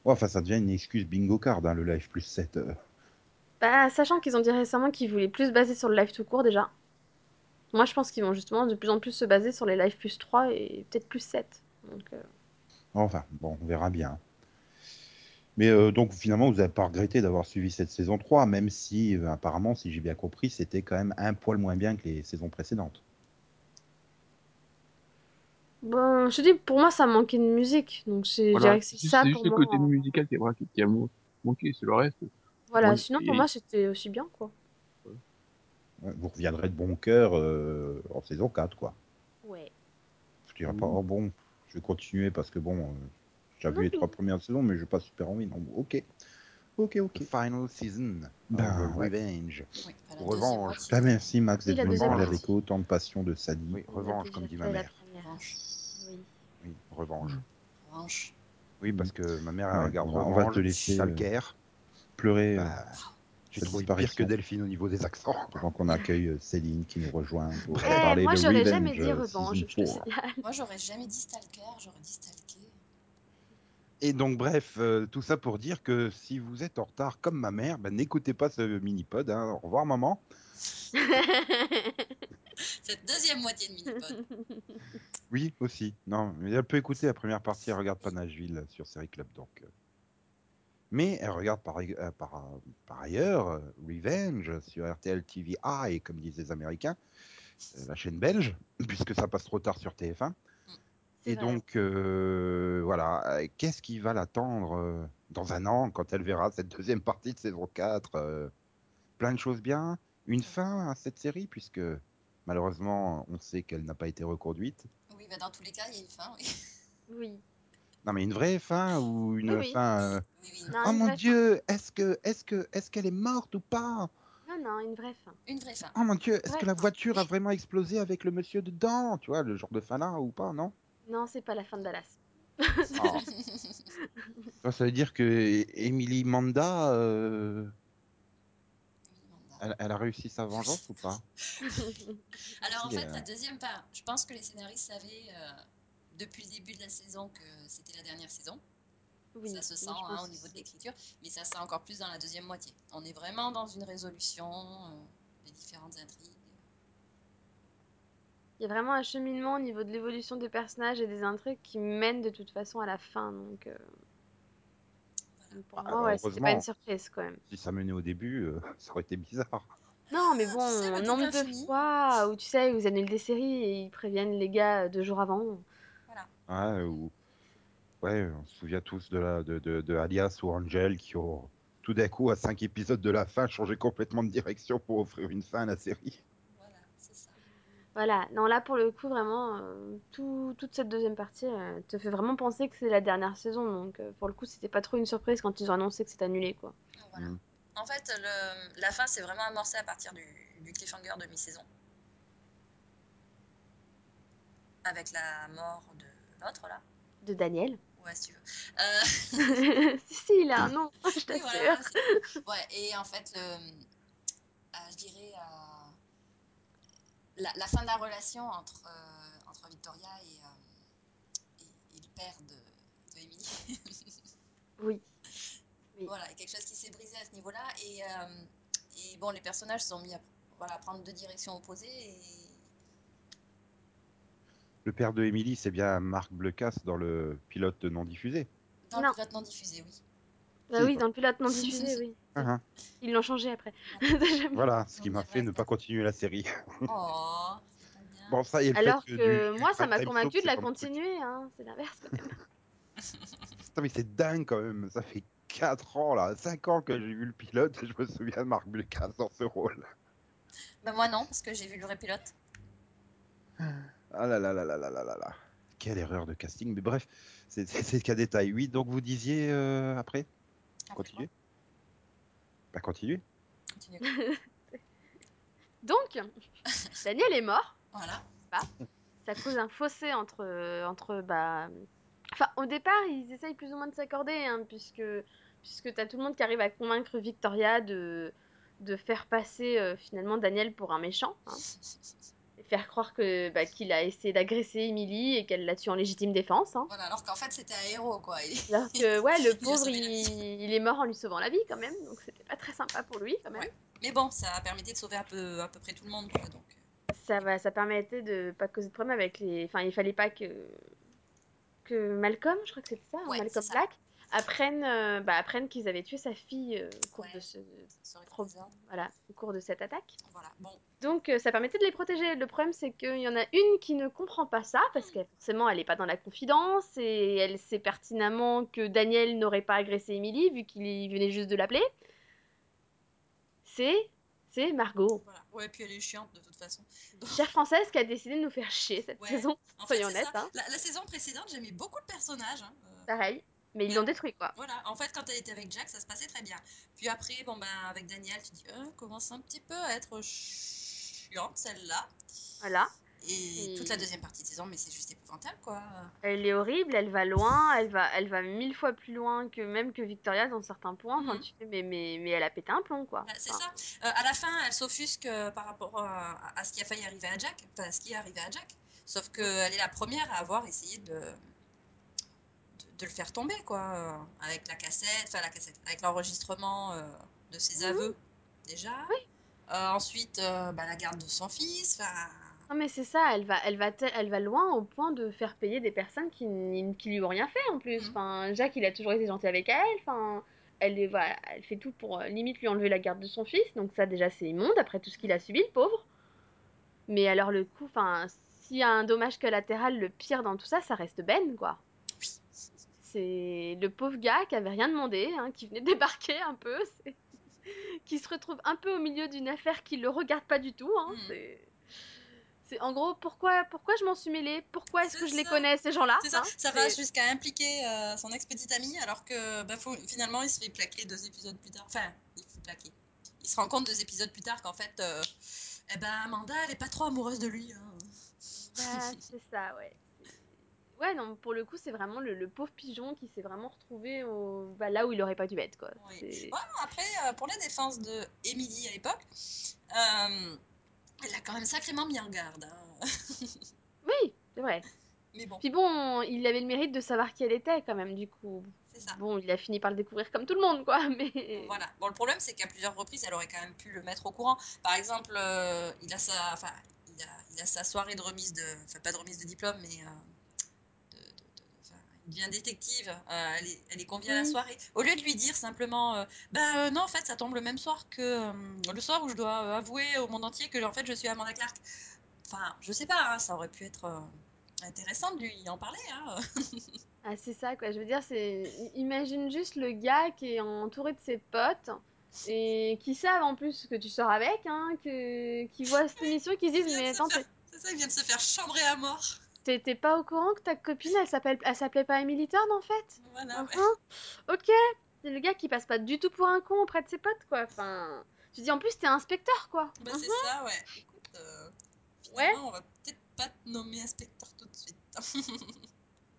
Ouais, enfin, ça devient une excuse bingo card, hein, le live plus 7. euh. bah, sachant qu'ils ont dit récemment qu'ils voulaient plus se baser sur le live tout court déjà. Moi, je pense qu'ils vont justement de plus en plus se baser sur les live plus 3 et peut-être plus 7. Donc, euh, Enfin, bon, on verra bien. Mais euh, donc, finalement, vous n'avez pas regretté d'avoir suivi cette saison 3, même si, euh, apparemment, si j'ai bien compris, c'était quand même un poil moins bien que les saisons précédentes. Bon, je te dis, pour moi, ça manquait de musique. Donc, c'est- je Voilà. dirais que c'est C'est ça c'est pour juste le moi. côté musical qui, voilà, qui, qui a manqué, c'est le reste. Voilà, Moi, sinon, pour moi, c'était aussi bien, quoi. Ouais, Vous reviendrez de bon cœur euh, en saison 4, quoi. Ouais. Je dirais pas, oh bon, je vais continuer parce que bon, euh, j'ai vu les trois premières saisons, mais j'ai pas super envie. Non, ok. Ok, ok. final season Ben, ouais. Revenge. Oui, enfin, la Revanche. deuxième moitié. Ah, merci Max d'être venu parler avec autant de passion de Sadie. Oui, revanche, comme dit ma mère. Oui. Oui, revanche. Revanche. Oui, parce que ma mère Euh, regarde on va- on Revanche, va te laisser, Schalker, pleurer. euh, Bah, j'ai cette trouvé pire que. Delphine au niveau des accents. pendant qu'on accueille euh, Céline qui nous rejoint pour parler moi, de j'aurais Revenge jamais dit euh, revanche, Season je te 4. signale. Moi, j'aurais jamais dit stalker, j'aurais dit stalker. Et donc, bref, euh, tout ça pour dire que si vous êtes en retard comme ma mère, ben, n'écoutez pas ce mini-pod. hein. Au revoir, maman. [LAUGHS] Cette deuxième moitié de mini-pod. Oui, aussi. Non, mais elle peut écouter la première partie. Elle regarde pas Nashville sur Série Club, donc. euh. Mais elle regarde par, euh, par, par ailleurs euh, Revenge sur RTL TV et comme disent les Américains, la chaîne belge, [LAUGHS] puisque ça passe trop tard sur TF1. Et vrai. donc, euh, voilà, qu'est-ce qui va l'attendre euh, dans un an quand elle verra cette deuxième partie de saison 4 euh, Plein de choses bien, une fin à cette série, puisque malheureusement, on sait qu'elle n'a pas été reconduite. Oui, bah, dans tous les cas, il y a une fin, oui. [LAUGHS] Oui. Non, mais une vraie fin ou une Oui, oui. fin euh, Oui, oui, Non, Oh mon vraie Dieu, est-ce que, est-ce que, est-ce qu'elle est morte ou pas? Non, non, une vraie fin. une vraie fin. Oh mon Dieu, est-ce que la voiture a vraiment explosé avec le monsieur dedans? Tu vois, le genre de fin là ou pas, non? Non, c'est pas la fin de Dallas. Ah. Ça, [LAUGHS] ça veut dire que Emily Manda, euh, elle, elle a réussi sa vengeance ou pas? [LAUGHS] Alors en fait, euh, la deuxième part, je pense que les scénaristes savaient euh, depuis le début de la saison que c'était la dernière saison. Oui, ça se sent hein, au niveau de l'écriture, mais ça se sent encore plus dans la deuxième moitié. On est vraiment dans une résolution euh, des différentes intrigues. Il y a vraiment un cheminement au niveau de l'évolution des personnages et des intrigues qui mènent de toute façon à la fin. Donc, euh, pour Ah, moi, ouais, c'était pas une surprise quand même. Si ça menait au début, euh, [LAUGHS] ça aurait été bizarre. Non, mais bon, couple nombre de fois où tu sais, ils annulent des séries et ils préviennent les gars deux jours avant. Ouais, ou... ouais, on se souvient tous de, la, de, de, de Alias ou Angel qui ont tout d'un coup, à cinq épisodes de la fin, changé complètement de direction pour offrir une fin à la série. Voilà, non, là pour le coup, vraiment, euh, tout- toute cette deuxième partie euh, te fait vraiment penser que c'est la dernière saison. Donc, euh, pour le coup, c'était pas trop une surprise quand ils ont annoncé que c'était annulé, quoi. Voilà. Mm. En fait, le- la fin c'est vraiment amorcé à partir du, du cliffhanger de mi-saison. Avec la mort de l'autre là. De Daniel. Ouais, si tu veux. Euh, [LAUGHS] [LAUGHS] si, si, il a un nom, je Oui, t'assure. voilà, c'est- ouais, et en fait, le, euh, je dirais euh, la, la fin de la relation entre, euh, entre Victoria et, euh, et, et le père de, de Emily. [LAUGHS] Oui. Oui. voilà, il y a quelque chose qui s'est brisé à ce niveau-là. Et, euh, et bon, les personnages se sont mis à, voilà, à prendre deux directions opposées. Et... Le père de Emily, c'est bien Marc Blecas dans le pilote non diffusé. Dans Non. le pilote non diffusé, oui. Bah oui, dans le pilote non diffusé, oui. Ah, ah. Ils l'ont changé après. [LAUGHS] Voilà, ce qui m'a fait ne pas continuer la série. [LAUGHS] Oh, pas bien. Bon, ça y est, le Alors que du, moi, ça m'a convaincu de la continuer. Hein. C'est l'inverse quand même. [LAUGHS] Putain, mais c'est dingue quand même. Ça fait 4 ans, là, 5 ans que j'ai vu le pilote et je me souviens de Marc Blecas dans ce rôle. Bah, moi non, parce que j'ai vu le vrai pilote. Ah là là là là là là là là. Quelle erreur de casting. Mais bref, c'est cas détail. Oui, donc vous disiez euh, Après? Continuez Bah continuez. quoi Continue. [LAUGHS] Donc, Daniel est mort. Voilà. Ça cause un fossé entre, entre bah. Enfin, au départ, ils essayent plus ou moins de s'accorder, hein, puisque puisque t'as tout le monde qui arrive à convaincre Victoria de de faire passer euh, finalement Daniel pour un méchant. hein. Faire croire que bah, qu'il a essayé d'agresser Emily et qu'elle l'a tué en légitime défense. Hein. Voilà, alors qu'en fait, c'était un héros, quoi. Il- [LAUGHS] Alors que, ouais, [LAUGHS] le pauvre, il, il est mort en lui sauvant la vie quand même, donc c'était pas très sympa pour lui quand même. Ouais. Mais bon, ça permettait de sauver à peu, à peu près tout le monde, quoi. Donc, Ça, va, ça permettait de pas causer de problème avec les. Enfin, il fallait pas que. que Malcolm, je crois que c'était ça, hein, Malcolm ça. Black, apprenne, euh, bah, apprenne qu'ils avaient tué sa fille euh, au cours Ouais. de ce. ça aurait été pro- bizarre. Voilà, au cours de cette attaque. Voilà, bon. Donc euh, ça permettait de les protéger. Le problème c'est qu'il y en a une qui ne comprend pas ça parce que forcément elle n'est pas dans la confidence et elle sait pertinemment que Daniel n'aurait pas agressé Emily vu qu'il venait juste de l'appeler. C'est c'est Margot, Voilà. Ouais, puis elle est chiante, de toute façon. chère française qui a décidé de nous faire chier cette Ouais. saison. En fait, Soyons honnêtes, hein. La, la saison précédente, j'aimais beaucoup le personnage. hein. Euh, Pareil, mais ils l'ont détruit quoi. Voilà, en fait, quand elle était avec Jack, ça se passait très bien. Puis après, bon ben, avec Daniel, tu dis, euh, commence un petit peu à être chiante celle-là. Voilà. Et Et- toute la deuxième partie de saison, mais c'est juste épouvantable, quoi. Elle est horrible, elle va loin, elle va, elle va mille fois plus loin que même que Victoria dans certains points. Enfin, Mhm. tu mais, mais, mais elle a pété un plomb quoi. Bah, c'est Enfin, ça. Euh, à la fin, elle s'offusque euh, par rapport à, à ce qui a failli arriver à Jack, enfin, à ce qui est arrivé à Jack. Sauf qu'elle est la première à avoir essayé de, de, le faire tomber, quoi. euh, avec la cassette, enfin la cassette, avec l'enregistrement euh, de ses Mhm. aveux, déjà. Oui. Euh, ensuite, euh, bah, la garde de son fils, enfin. Non mais c'est ça, elle va, elle va, elle va loin au point de faire payer des personnes qui, qui lui ont rien fait en plus. Mhm. Enfin, Jacques, il a toujours été gentil avec elle. Enfin, elle est, voilà, elle fait tout pour limite lui enlever la garde de son fils. Donc ça déjà c'est immonde après tout ce qu'il a subi, le pauvre. Mais alors le coup, enfin, s'il y a un dommage collatéral, le pire dans tout ça, ça reste Ben quoi. C'est le pauvre gars qui avait rien demandé, hein, qui venait [LAUGHS] débarquer un peu, [LAUGHS] qui se retrouve un peu au milieu d'une affaire qui le regarde pas du tout. Hein, Mhm. c'est... en gros pourquoi, pourquoi je m'en suis mêlée, pourquoi est-ce que je les connais ces gens-là. C'est ça, hein, ça va jusqu'à impliquer euh, son ex-petite amie, alors que bah, faut- finalement, il se fait plaquer deux épisodes plus tard. Enfin, il se fait plaquer. Il se rend compte deux épisodes plus tard qu'en fait, euh, eh ben, Amanda, elle est pas trop amoureuse de lui. hein. Bah, [LAUGHS] c'est ça, ouais. Ouais, non, pour le coup, c'est vraiment le, le pauvre pigeon qui s'est vraiment retrouvé au... bah, là où il aurait pas dû être, quoi. Oui. Ouais, après, euh, pour la défense de Emily à l'époque, euh, elle l'a quand même sacrément mis en garde. hein. [LAUGHS] Oui, c'est vrai. Mais bon, Puis bon, il avait le mérite de savoir qui elle était, quand même, du coup. c'est ça. Bon, il a fini par le découvrir comme tout le monde, quoi, [LAUGHS] mais... Voilà. Bon, le problème, c'est qu'à plusieurs reprises, elle aurait quand même pu le mettre au courant. Par exemple, euh, il a sa, enfin, il a, il a sa soirée de remise de, enfin, pas de remise de diplôme, mais euh, devient détective. euh, elle, est, elle est conviée à la soirée. Au lieu de lui dire simplement, euh, ben euh, non, en fait, ça tombe le même soir que euh, le soir où je dois avouer au monde entier que en fait, je suis Amanda Clark. Enfin, je sais pas, hein, ça aurait pu être intéressant de lui en parler. Hein. [LAUGHS] Ah, c'est ça, quoi. Je veux dire, c'est... Imagine juste le gars qui est entouré de ses potes et qui savent en plus que tu sors avec, hein, que... qui voient cette émission, qui se Il disent, mais attends, C'est ça, il vient de se faire chambrer à mort. T'es pas au courant que ta copine, elle s'appelle, elle s'appelait pas Emily Thorne, en fait? Voilà. ouais. Ok, c'est le gars qui passe pas du tout pour un con auprès de ses potes, quoi. Enfin, je dis en plus, t'es inspecteur, quoi. Bah, c'est ça, ouais. Écoute, euh, Ouais. on va peut-être pas te nommer inspecteur tout de suite. [LAUGHS]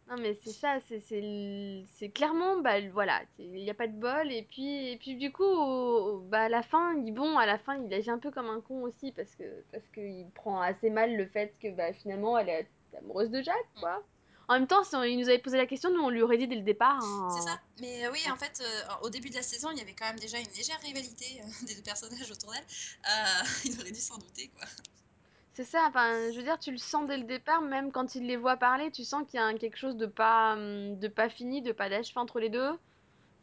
Non, mais c'est ça, c'est clairement, bah voilà, il n'y a pas de bol. Et puis, et puis du coup, au- au- bah, à la fin, il, bon, à la fin, il agit un peu comme un con aussi parce que parce qu'il prend assez mal le fait que bah, finalement, elle est amoureuse de Jack, quoi. En même temps, si on- il nous avait posé la question, nous, on lui aurait dit dès le départ. hein. C'est ça. Mais euh, oui, en fait, euh, au début de la saison, il y avait quand même déjà une légère rivalité euh, [LAUGHS] des deux personnages autour d'elle. Euh, [LAUGHS] il aurait dû s'en douter, quoi. C'est ça, enfin, je veux dire, tu le sens dès le départ, même quand il les voit parler, tu sens qu'il y a un- quelque chose de pas, hum, de pas fini, de pas d'achevé entre les deux.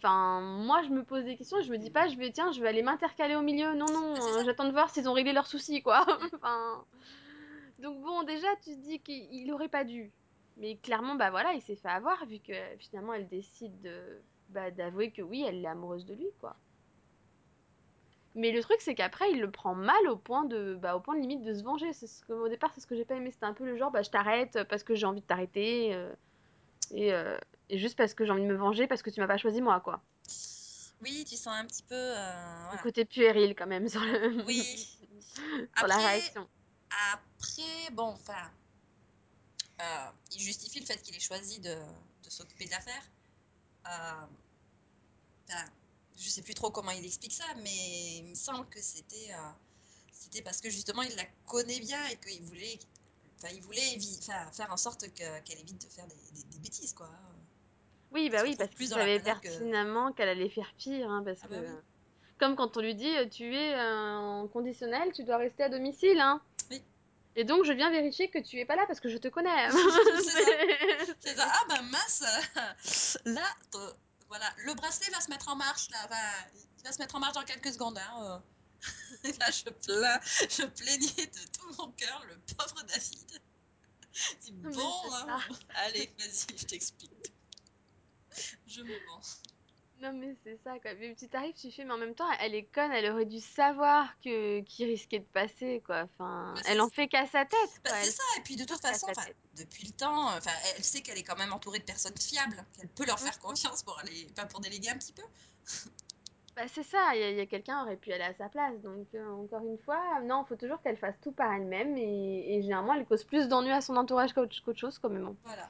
Enfin, moi, je me pose des questions je me dis pas, je vais, tiens, je vais aller m'intercaler au milieu. Non, non, euh, j'attends de voir s'ils ont réglé leurs soucis, quoi. [LAUGHS] Enfin, donc bon, déjà, tu te dis qu'il il aurait pas dû. Mais clairement, bah voilà, il s'est fait avoir vu que finalement, elle décide de, bah, d'avouer que oui, elle est amoureuse de lui, quoi. Mais le truc, c'est qu'après, il le prend mal au point de, bah, au point de limite de se venger. C'est ce que, au départ, c'est ce que j'ai pas aimé. C'était un peu le genre, bah, je t'arrête parce que j'ai envie de t'arrêter. euh, et, euh, et juste parce que j'ai envie de me venger parce que tu m'as pas choisi moi, quoi. Oui, tu sens un petit peu. euh, Le voilà. côté puéril, quand même, sur, le... Oui. [LAUGHS] sur la réaction. Après, bon, enfin. euh, il justifie le fait qu'il ait choisi de, de s'occuper de l'affaire. Euh, enfin, je sais plus trop comment il explique ça, mais il me semble que c'était euh, c'était parce que justement il la connaît bien et qu'il voulait, enfin, il voulait faire en sorte que- qu'elle évite de faire des, des- des bêtises, quoi. Oui, bah oui, parce qu'il savait que- pertinemment qu'elle allait faire pire, hein, parce Ah que... bah oui. Comme quand on lui dit, euh, tu es en conditionnel, tu dois rester à domicile, hein. Et donc, je viens vérifier que tu es pas là parce que je te connais. [LAUGHS] C'est [LAUGHS] C'est ça. Ah bah mince, [LAUGHS] là, voilà, le bracelet va se mettre en marche là, va- il va se mettre en marche dans quelques secondes. Hein. euh. Et là, je plains, je plaignais de tout mon cœur le pauvre David. Dis, bon, hein, allez, vas-y, je t'explique. Je me vends. Non, mais c'est ça, quoi. Mais tu t'arrives, tu fais, mais en même temps, elle est conne, elle aurait dû savoir que qui risquait de passer, quoi. Enfin, Mais elle en fait qu'à sa tête, Bah, c'est Elle- ça, et puis de toute façon, depuis le temps, enfin, elle sait qu'elle est quand même entourée de personnes fiables, qu'elle peut leur faire Mhm. confiance pour aller, pas pour déléguer un petit peu. [LAUGHS] Bah, c'est ça, il y a, a quelqu'un aurait pu aller à sa place. Donc, euh, encore une fois, non, faut toujours qu'elle fasse tout par elle-même. Et, et généralement, elle cause plus d'ennuis à son entourage qu'autre chose, quand même. hein. Voilà.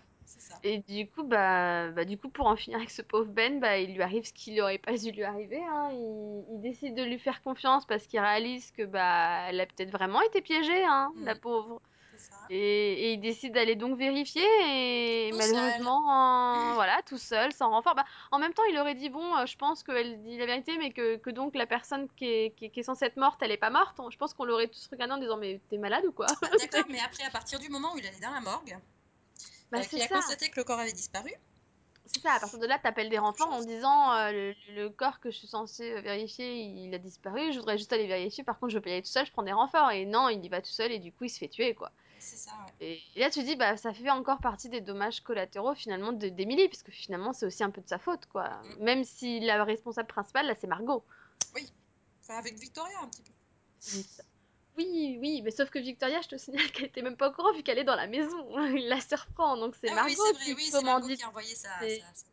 Et du coup, bah, bah, du coup, pour en finir avec ce pauvre Ben, bah, il lui arrive ce qui n'aurait pas dû lui arriver. Hein. Il, il décide de lui faire confiance parce qu'il réalise que bah, elle a peut-être vraiment été piégée, hein, la Mhm. pauvre. Ça. Et, et il décide d'aller donc vérifier et Tout malheureusement, en- voilà, tout seul, sans renfort. Bah, en même temps, il aurait dit bon, euh, je pense qu'elle dit la vérité, mais que, que donc la personne qui est, qui, est- qui est censée être morte, elle est pas morte. Je pense qu'on l'aurait tous regardé en disant mais t'es malade ou quoi? Bah, D'accord, [LAUGHS] mais après, à partir du moment où il allait dans la morgue, Bah euh, qu'il a ça, constaté que le corps avait disparu, c'est ça. À partir de là, t'appelles des renforts en disant euh, le, le corps que je suis censée euh, vérifier, il a disparu. Je voudrais juste aller vérifier. Par contre, je veux pas y aller tout seul, je prends des renforts. Et non, il y va tout seul et du coup, il se fait tuer quoi. c'est ça, ouais. Et là, tu dis, bah, ça fait encore partie des dommages collatéraux finalement de- d'Emily, parce que finalement, c'est aussi un peu de sa faute, quoi. Mhm. Même si la responsable principale, là, c'est Margot. Enfin, avec Victoria un petit peu. Oui, oui, mais sauf que Victoria, je te signale qu'elle était même pas au courant vu qu'elle est dans la maison. [LAUGHS] Il la surprend, donc c'est ah Margot oui, c'est vrai, qui oui, qui a envoyé ça. ça- ça-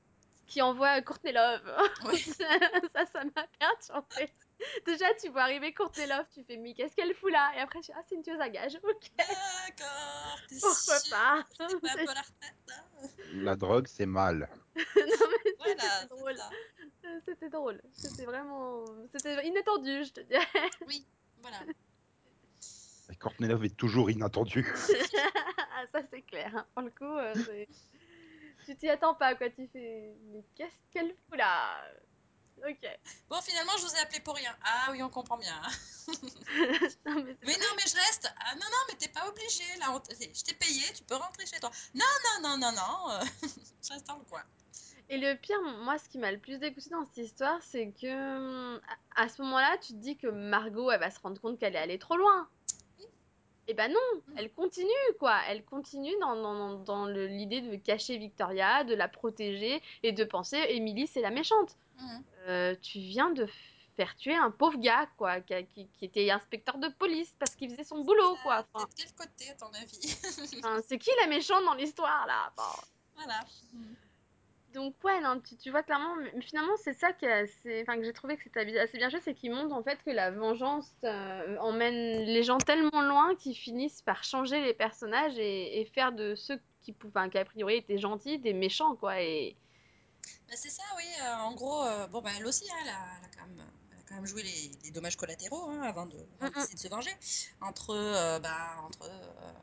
qui envoie Courtney Love. [LAUGHS] Oui. ça, ça m'a perturbée. Déjà, tu vois arriver Courtney Love, tu fais, mais qu'est-ce qu'elle fout là? Et après, je fais, ah, c'est une tueuse à gages. Ok, D'accord, pourquoi sûr? pas? La retraite, hein? La drogue, c'est mal. [LAUGHS] Voilà, C'était drôle. C'était drôle. C'était vraiment. C'était inattendu, je te dirais. Oui, voilà. Et Courtney Love est toujours inattendu. [LAUGHS] Ah, ça, c'est clair. hein. Pour le coup, euh, tu t'y attends pas, quoi. Tu fais. Mais qu'est-ce qu'elle fout là? Ok. Bon, finalement, je vous ai appelé pour rien. Ah oui, on comprend bien. hein. [LAUGHS] non, mais non, mais je reste. Ah non, non, mais t'es pas obligé. Là, on je t'ai payé, tu peux rentrer chez toi. Non, non, non, non, non. euh, [LAUGHS] je reste dans le coin. Et le pire, moi, ce qui m'a le plus dégoûté dans cette histoire, c'est que à à ce moment-là, tu te dis que Margot, elle va se rendre compte qu'elle est allée trop loin. Et ben non, elle continue, quoi. Elle continue dans, dans, dans- l'idée de cacher Victoria, de la protéger et de penser, Emily, c'est la méchante. Mhm. Euh, tu viens de faire tuer un pauvre gars, quoi, qui, a- qui- qui était inspecteur de police parce qu'il faisait son boulot, quoi. Enfin, de quel côté, à ton avis? enfin, c'est qui la méchante dans l'histoire, là? Enfin, Voilà. Donc ouais, non, tu, tu vois clairement, mais finalement c'est ça assez, enfin que j'ai trouvé que c'était assez bien joué, c'est qu'il montre en fait que la vengeance euh, emmène les gens tellement loin qu'ils finissent par changer les personnages et, et faire de ceux qui, enfin, qui a priori étaient gentils des méchants quoi. Et Bah, c'est ça, oui. euh, en gros, euh, bon, bah, elle aussi, hein, elle, a, elle a quand même, elle a quand même joué les, les dommages collatéraux hein, avant de Mm, de se venger. Entre, bah, entre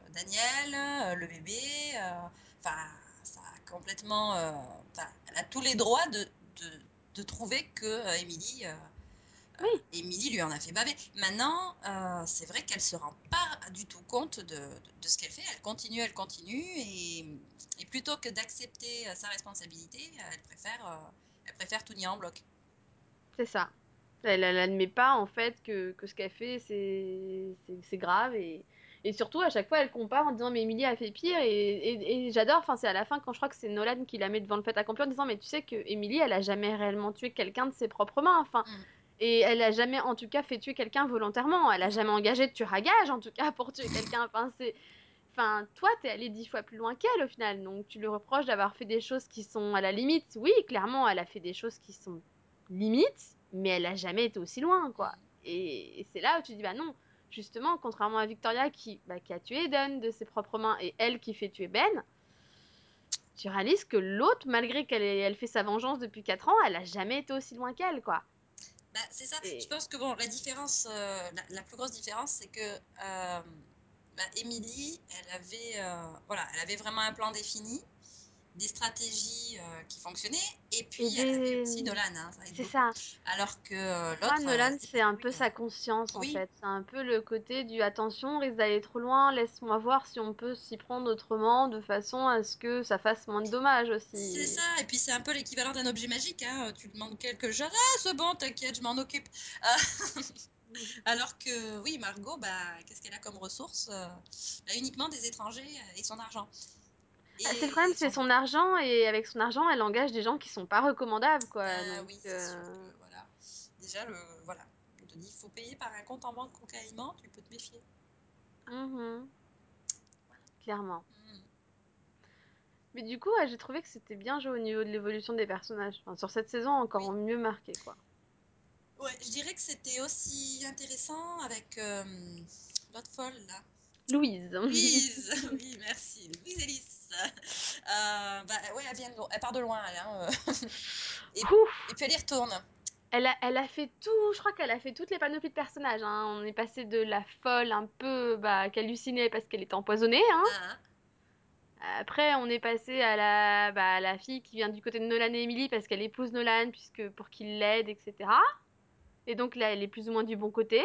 Daniel, le bébé, enfin, complètement. euh, elle a tous les droits de, de, de trouver que euh, Émilie. euh, Oui. Émilie lui en a fait baver. Maintenant, euh, c'est vrai qu'elle se rend pas du tout compte de, de, de ce qu'elle fait. Elle continue, elle continue, et, et plutôt que d'accepter sa responsabilité, elle préfère, euh, elle préfère tout nier en bloc. c'est ça. Elle, elle admet pas en fait que, que ce qu'elle fait c'est grave et et surtout à chaque fois elle compare en disant mais Emily a fait pire et, et, et j'adore enfin c'est à la fin quand je crois que c'est Nolan qui la met devant le fait accompli en disant mais tu sais que Emily elle a jamais réellement tué quelqu'un de ses propres mains enfin Mm. et elle a jamais en tout cas fait tuer quelqu'un volontairement elle a jamais engagé de tueur à gage en tout cas pour tuer quelqu'un [LAUGHS] enfin c'est Enfin, toi, t'es allé dix fois plus loin qu'elle au final, donc tu lui reproches d'avoir fait des choses qui sont à la limite. Oui, clairement, elle a fait des choses qui sont limites, mais elle a jamais été aussi loin, quoi. Et, et c'est là où tu dis, bah non, justement, contrairement à Victoria qui, bah, qui a tué Eden de ses propres mains et elle qui fait tuer Ben, tu réalises que l'autre, malgré qu'elle ait- elle fait sa vengeance depuis 4 ans, elle a jamais été aussi loin qu'elle, quoi. Bah, c'est ça. Et- Je pense que bon, la différence, euh, la, la plus grosse différence, c'est que euh, bah, Emily, elle avait, euh, voilà, elle avait vraiment un plan défini, des stratégies euh, qui fonctionnaient, et puis Et elle avait des- aussi Nolan. hein, C'est ça. Alors que euh, l'autre. Nolan, euh, c'est un peu sa conscience, en fait. C'est un peu le côté du attention, on risque d'aller trop loin, laisse-moi voir si on peut s'y prendre autrement, de façon à ce que ça fasse moins de dommages aussi. C'est ça, et puis c'est un peu l'équivalent d'un objet magique. Hein. Tu demandes quelque chose, ah c'est bon, t'inquiète, je m'en occupe. [LAUGHS] Alors que oui, Margot, bah, qu'est-ce qu'elle a comme ressource Elle a uniquement des étrangers et son argent. Ah, c'est le problème, c'est son argent, et avec son argent, elle engage des gens qui sont pas recommandables, quoi. Ah donc, oui, c'est sûr euh, que voilà. Déjà, le, voilà. On te dit, il faut payer par un compte en banque cocaïnement, tu peux te méfier. mhm. Clairement. Hmm. Mais du coup, ouais, j'ai trouvé que c'était bien joué au niveau de l'évolution des personnages. Enfin, sur cette saison, encore mieux marqué, quoi. Ouais, je dirais que c'était aussi intéressant avec euh, l'autre folle, là. Louise. Louise, [LAUGHS] oui, merci. Louise Ellis. [LAUGHS] Euh, bah, ouais, elle, vient de elle part de loin, elle. Hein, euh. [LAUGHS] et, puis elle y retourne. Elle a, elle a fait tout, je crois qu'elle a fait toutes les panoplies de personnages. hein. On est passé de la folle un peu bah, qui hallucinait parce qu'elle était empoisonnée. Hein. Ah, Après, on est passé à la, bah, à la fille qui vient du côté de Nolan et Emily parce qu'elle épouse Nolan puisque pour qu'il l'aide, etc. Et donc là, elle est plus ou moins du bon côté.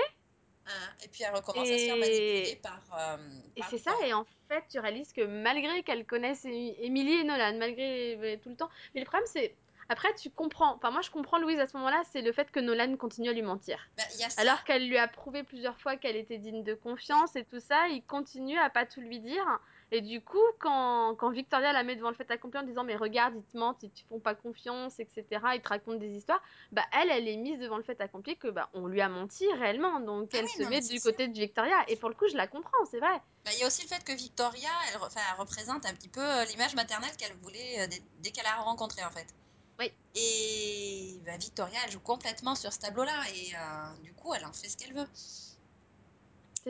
Ah. Et puis elle recommence à se faire manipuler par. euh, Et par c'est ça, et en fait, tu réalises que malgré qu'elle connaisse Emily et Nolan, malgré euh, tout le temps. Mais le problème, c'est. Après, tu comprends. Enfin, moi, je comprends Louise à ce moment-là, c'est le fait que Nolan continue à lui mentir. Bah, il y a ça. Alors qu'elle lui a prouvé plusieurs fois qu'elle était digne de confiance et tout ça, il continue à pas tout lui dire. Et du coup, quand, quand Victoria la met devant le fait accompli en disant Mais regarde, ils te mentent, ils te font pas confiance, etc., ils te racontent des histoires, bah elle, elle est mise devant le fait accompli que bah on lui a menti réellement. Donc Ah elle oui, se non, met du sûr. côté de Victoria. Et pour le coup, je la comprends, c'est vrai. Bah, il y a aussi le fait que Victoria, elle, elle représente un petit peu euh, l'image maternelle qu'elle voulait euh, dès, dès qu'elle a rencontré en fait. Oui. Et bah, Victoria, elle joue complètement sur ce tableau-là et euh, du coup, elle en fait ce qu'elle veut.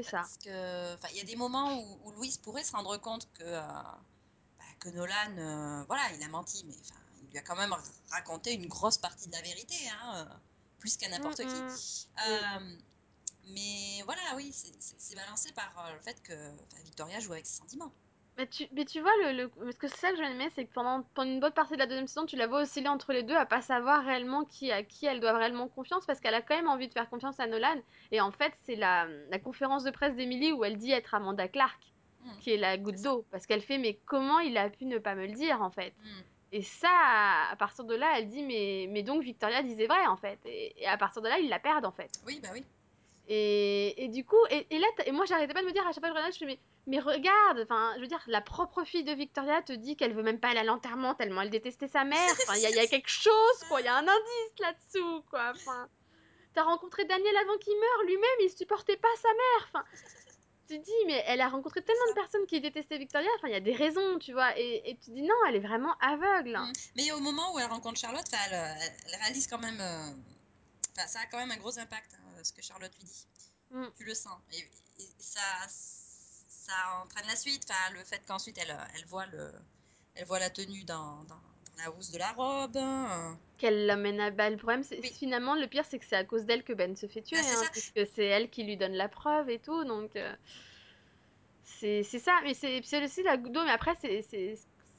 C'est ça. Parce que, il y a des moments où, où Louise pourrait se rendre compte que, euh, bah, que Nolan, euh, voilà, il a menti, mais enfin, il lui a quand même raconté une grosse partie de la vérité, hein, euh, plus qu'à n'importe Mm, qui. mm. Mais voilà, oui, c'est- balancé par le fait que Victoria joue avec ses sentiments. Mais tu, mais tu vois, le, le- parce que c'est ça que j'ai aimé, c'est que pendant, pendant une bonne partie de la deuxième saison, tu la vois osciller entre les deux, à pas savoir réellement qui à qui elle doit réellement confiance, parce qu'elle a quand même envie de faire confiance à Nolan. Et en fait, c'est la, la conférence de presse d'Emily où elle dit être Amanda Clark, Mm. qui est la goutte d'eau, parce qu'elle fait, mais comment il a pu ne pas me le dire, en fait? Mm. Et ça, à, à partir de là, elle dit, mais, mais donc Victoria disait vrai, en fait. Et, et à partir de là, ils la perdent, en fait. Oui, bah oui. Et, et du coup, et, et là, et moi j'arrêtais pas de me dire à chaque fois que je regardais, je fais, mais, mais regarde, enfin, je veux dire, la propre fille de Victoria te dit qu'elle veut même pas aller à l'enterrement tellement elle détestait sa mère. Enfin, il y, y a quelque chose, quoi, il y a un indice là-dessous, quoi. Enfin, t'as rencontré Daniel avant qu'il meure, lui-même, il supportait pas sa mère. Enfin, tu te dis, mais elle a rencontré tellement de personnes qui détestaient Victoria, enfin, il y a des raisons, tu vois, et, et tu te dis, non, elle est vraiment aveugle. Mm. Mais au moment où elle rencontre Charlotte, elle, euh, elle réalise quand même. euh, Enfin, ça a quand même un gros impact, hein, ce que Charlotte lui dit. Mm. Tu le sens. Et, et ça, ça entraîne la suite. Enfin, le fait qu'ensuite elle, elle voit le, elle voit la tenue dans, dans, dans la housse de la robe. hein. Qu'elle l'amène à bas. Le problème, c'est Oui. finalement, le pire, c'est que c'est à cause d'elle que Ben se fait tuer, Bah, c'est hein, puisque c'est elle qui lui donne la preuve et tout, donc euh, c'est ça. Mais c'est c'est aussi la goutte d'eau. Mais après, c'est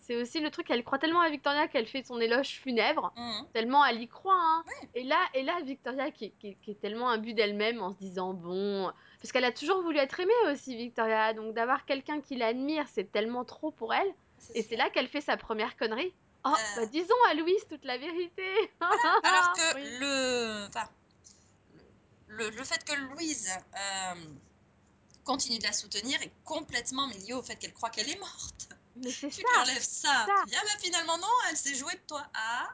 c'est aussi le truc qu'elle croit tellement à Victoria qu'elle fait son éloge funèbre, Mhm. tellement elle y croit. Hein. Et là, et là, Victoria qui, qui, qui est tellement imbue d'elle-même en se disant bon, parce qu'elle a toujours voulu être aimée aussi, Victoria. Donc d'avoir quelqu'un qui l'admire, c'est tellement trop pour elle. Et c'est là qu'elle fait sa première connerie. Oh, Euh. bah disons à Louise toute la vérité. [LAUGHS] Alors que Oui. le, enfin, le, le fait que Louise euh, continue de la soutenir est complètement lié au fait qu'elle croit qu'elle est morte. Mais c'est Tu ça. enlèves ça. ça. Ah bah finalement non, elle s'est jouée de toi. Ah,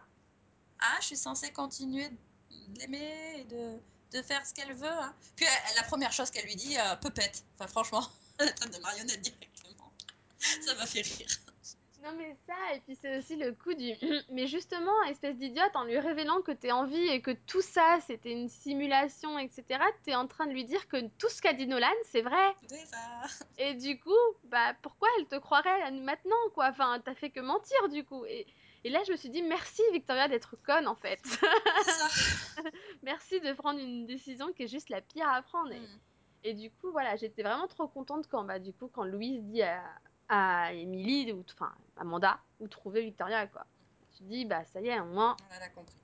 ah, je suis censée continuer de l'aimer et de, de faire ce qu'elle veut. hein. Puis elle- la première chose qu'elle lui dit, euh, pepette. Enfin franchement, [LAUGHS] elle traite de marionnette directement. Ça m'a fait rire. Non mais ça, et puis c'est aussi le coup du... [CLEARS THROAT] Mais justement, espèce d'idiote, en lui révélant que t'es en vie et que tout ça, c'était une simulation, etc., t'es en train de lui dire que tout ce qu'a dit Nolan, c'est vrai. [LAUGHS] Et du coup, bah pourquoi elle te croirait maintenant, quoi? Enfin, t'as fait que mentir, du coup. Et, et là, je me suis dit, merci Victoria d'être conne, en fait. [LAUGHS] Merci de prendre une décision qui est juste la pire à prendre. Et, Mm. et du coup, voilà, j'étais vraiment trop contente quand, bah, du coup, quand Louise dit à, à Emily, ou enfin, Amanda, où trouver Victoria, quoi. Tu te dis, bah, ça y est, au moins, Elle a compris.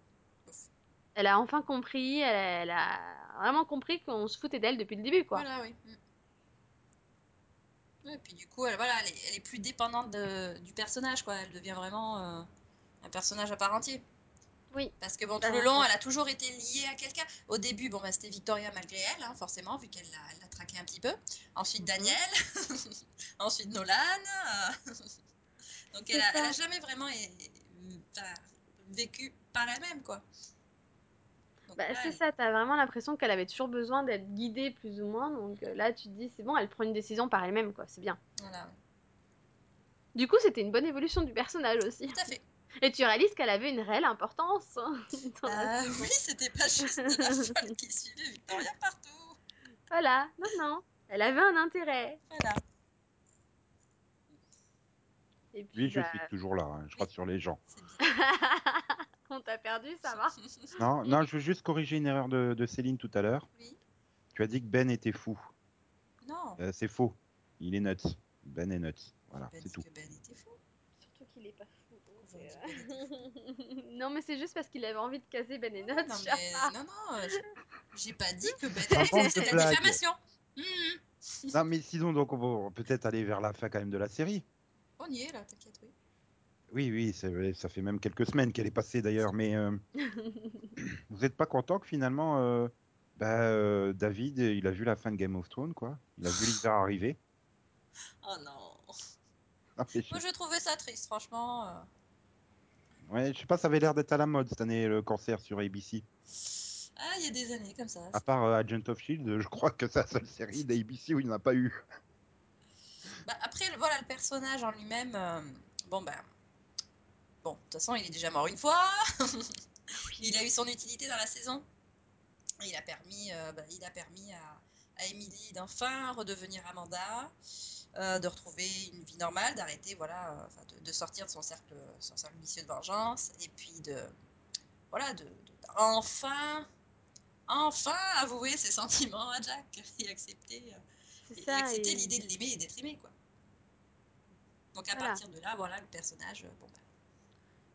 Elle a enfin compris, elle, elle a vraiment compris qu'on se foutait d'elle depuis le début, quoi. Voilà, oui. Mm. Et puis du coup, elle, voilà, elle est, elle est plus dépendante de- du personnage, quoi. Elle devient vraiment euh, un personnage à part entier. Oui. Parce que bon, Bah, tout le long, ouais. elle a toujours été liée à quelqu'un. Au début, bon, bah, c'était Victoria malgré elle, hein, forcément, vu qu'elle l'a, traqué un petit peu. Ensuite, Mhm. Daniel. [LAUGHS] Ensuite, Nolan. [LAUGHS] Donc, elle a, ça. elle a jamais vraiment é- enfin, vécu par elle-même, quoi. Bah, c'est elle- ça, t'as vraiment l'impression qu'elle avait toujours besoin d'être guidée, plus ou moins. Donc euh, là, tu te dis, c'est bon, elle prend une décision par elle-même, quoi. C'est bien. Voilà, Du coup, c'était une bonne évolution du personnage aussi. tout à fait. Et tu réalises qu'elle avait une réelle importance. hein, [LAUGHS] Ah saison. oui, c'était pas juste la [LAUGHS] folle qui suivait Victoria partout. Voilà, non, non. Elle avait un intérêt. Voilà. Et puis, Oui, je bah, suis toujours là, hein, je rassure les gens. [LAUGHS] On t'a perdu, ça va Non, non, je veux juste corriger une erreur de, de Céline tout à l'heure. Oui. Tu as dit que Ben était fou. Non. Euh, c'est faux. Il est nuts. Ben est nuts. Voilà, Ben c'est tout. que Ben était fou. Surtout qu'il est pas fou. donc, Comment euh, on dit Ben était [LAUGHS] non, mais c'est juste parce qu'il avait envie de caser Ben et Notes. non, mais non, non, euh, j'ai- pas dit que Ben [LAUGHS] Invente était fou. C'est de de la blagues. diffamation. Non, mais sinon, donc, on va peut-être aller vers la fin quand même de la série. On y est là, t'inquiète, oui. Oui, oui, c'est vrai, ça fait même quelques semaines qu'elle est passée d'ailleurs, mais euh, [LAUGHS] vous n'êtes pas content que finalement, euh, bah, euh, David, il a vu la fin de Game of Thrones, quoi. Il a vu l'hiver arriver. Oh non. Moi, je trouvais ça triste, franchement. Ouais, je sais pas, ça avait l'air d'être à la mode cette année, le cancer sur ABC. Ah, il y a des années comme ça. À part euh, Agent of Shield, je crois que c'est la seule série d'ABC où il n'y en a pas eu. Bah, après, voilà, le personnage en lui-même, euh, bon, ben. Bon, de toute façon, il est déjà mort une fois. [LAUGHS] il a eu son utilité dans la saison. Il a permis, euh, bah, il a permis à, à Emily d'enfin redevenir Amanda, euh, de retrouver une vie normale, d'arrêter, voilà, euh, enfin, de, de sortir de son cercle, son cercle vicieux de vengeance, et puis de, voilà, de, de- enfin, enfin avouer ses sentiments à Jack et accepter, euh, et, accepter et- l'idée de l'aimer et d'être aimé, quoi. Donc à Voilà. partir de là, voilà, le personnage, bon, bah,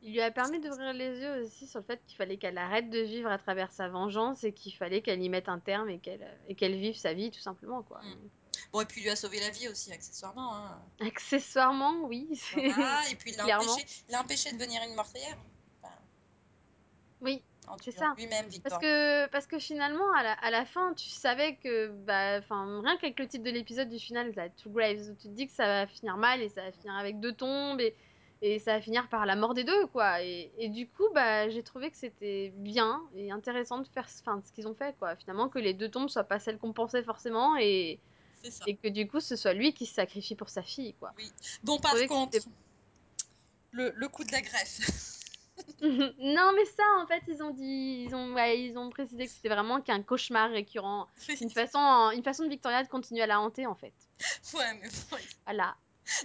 Il lui a permis d'ouvrir les yeux aussi sur le fait qu'il fallait qu'elle arrête de vivre à travers sa vengeance et qu'il fallait qu'elle y mette un terme et qu'elle et qu'elle vive sa vie tout simplement quoi. Mm. Bon, et puis il lui a sauvé la vie aussi, accessoirement. Hein. Accessoirement, oui. [LAUGHS] Voilà, et puis il l'a empêché, de devenir une meurtrière. Enfin, Oui, C'est ça. Lui-même, parce que parce que finalement à la, à la fin tu savais que bah enfin rien qu'avec le titre de l'épisode du final là, Two Graves où tu te dis que ça va finir mal et ça va finir avec deux tombes et et ça va finir par la mort des deux quoi et, et du coup bah j'ai trouvé que c'était bien et intéressant de faire enfin ce qu'ils ont fait quoi finalement que les deux tombes soient pas celles qu'on pensait forcément et ça. et que du coup ce soit lui qui se sacrifie pour sa fille quoi. Bon, par trouvais que contre, le, le coup de la greffe. [LAUGHS] non mais ça en fait ils ont dit ils ont ouais, ils ont précisé que c'était vraiment qu'un cauchemar récurrent une façon une façon de Victoria de continuer à la hanter en fait ouais, mais bon, voilà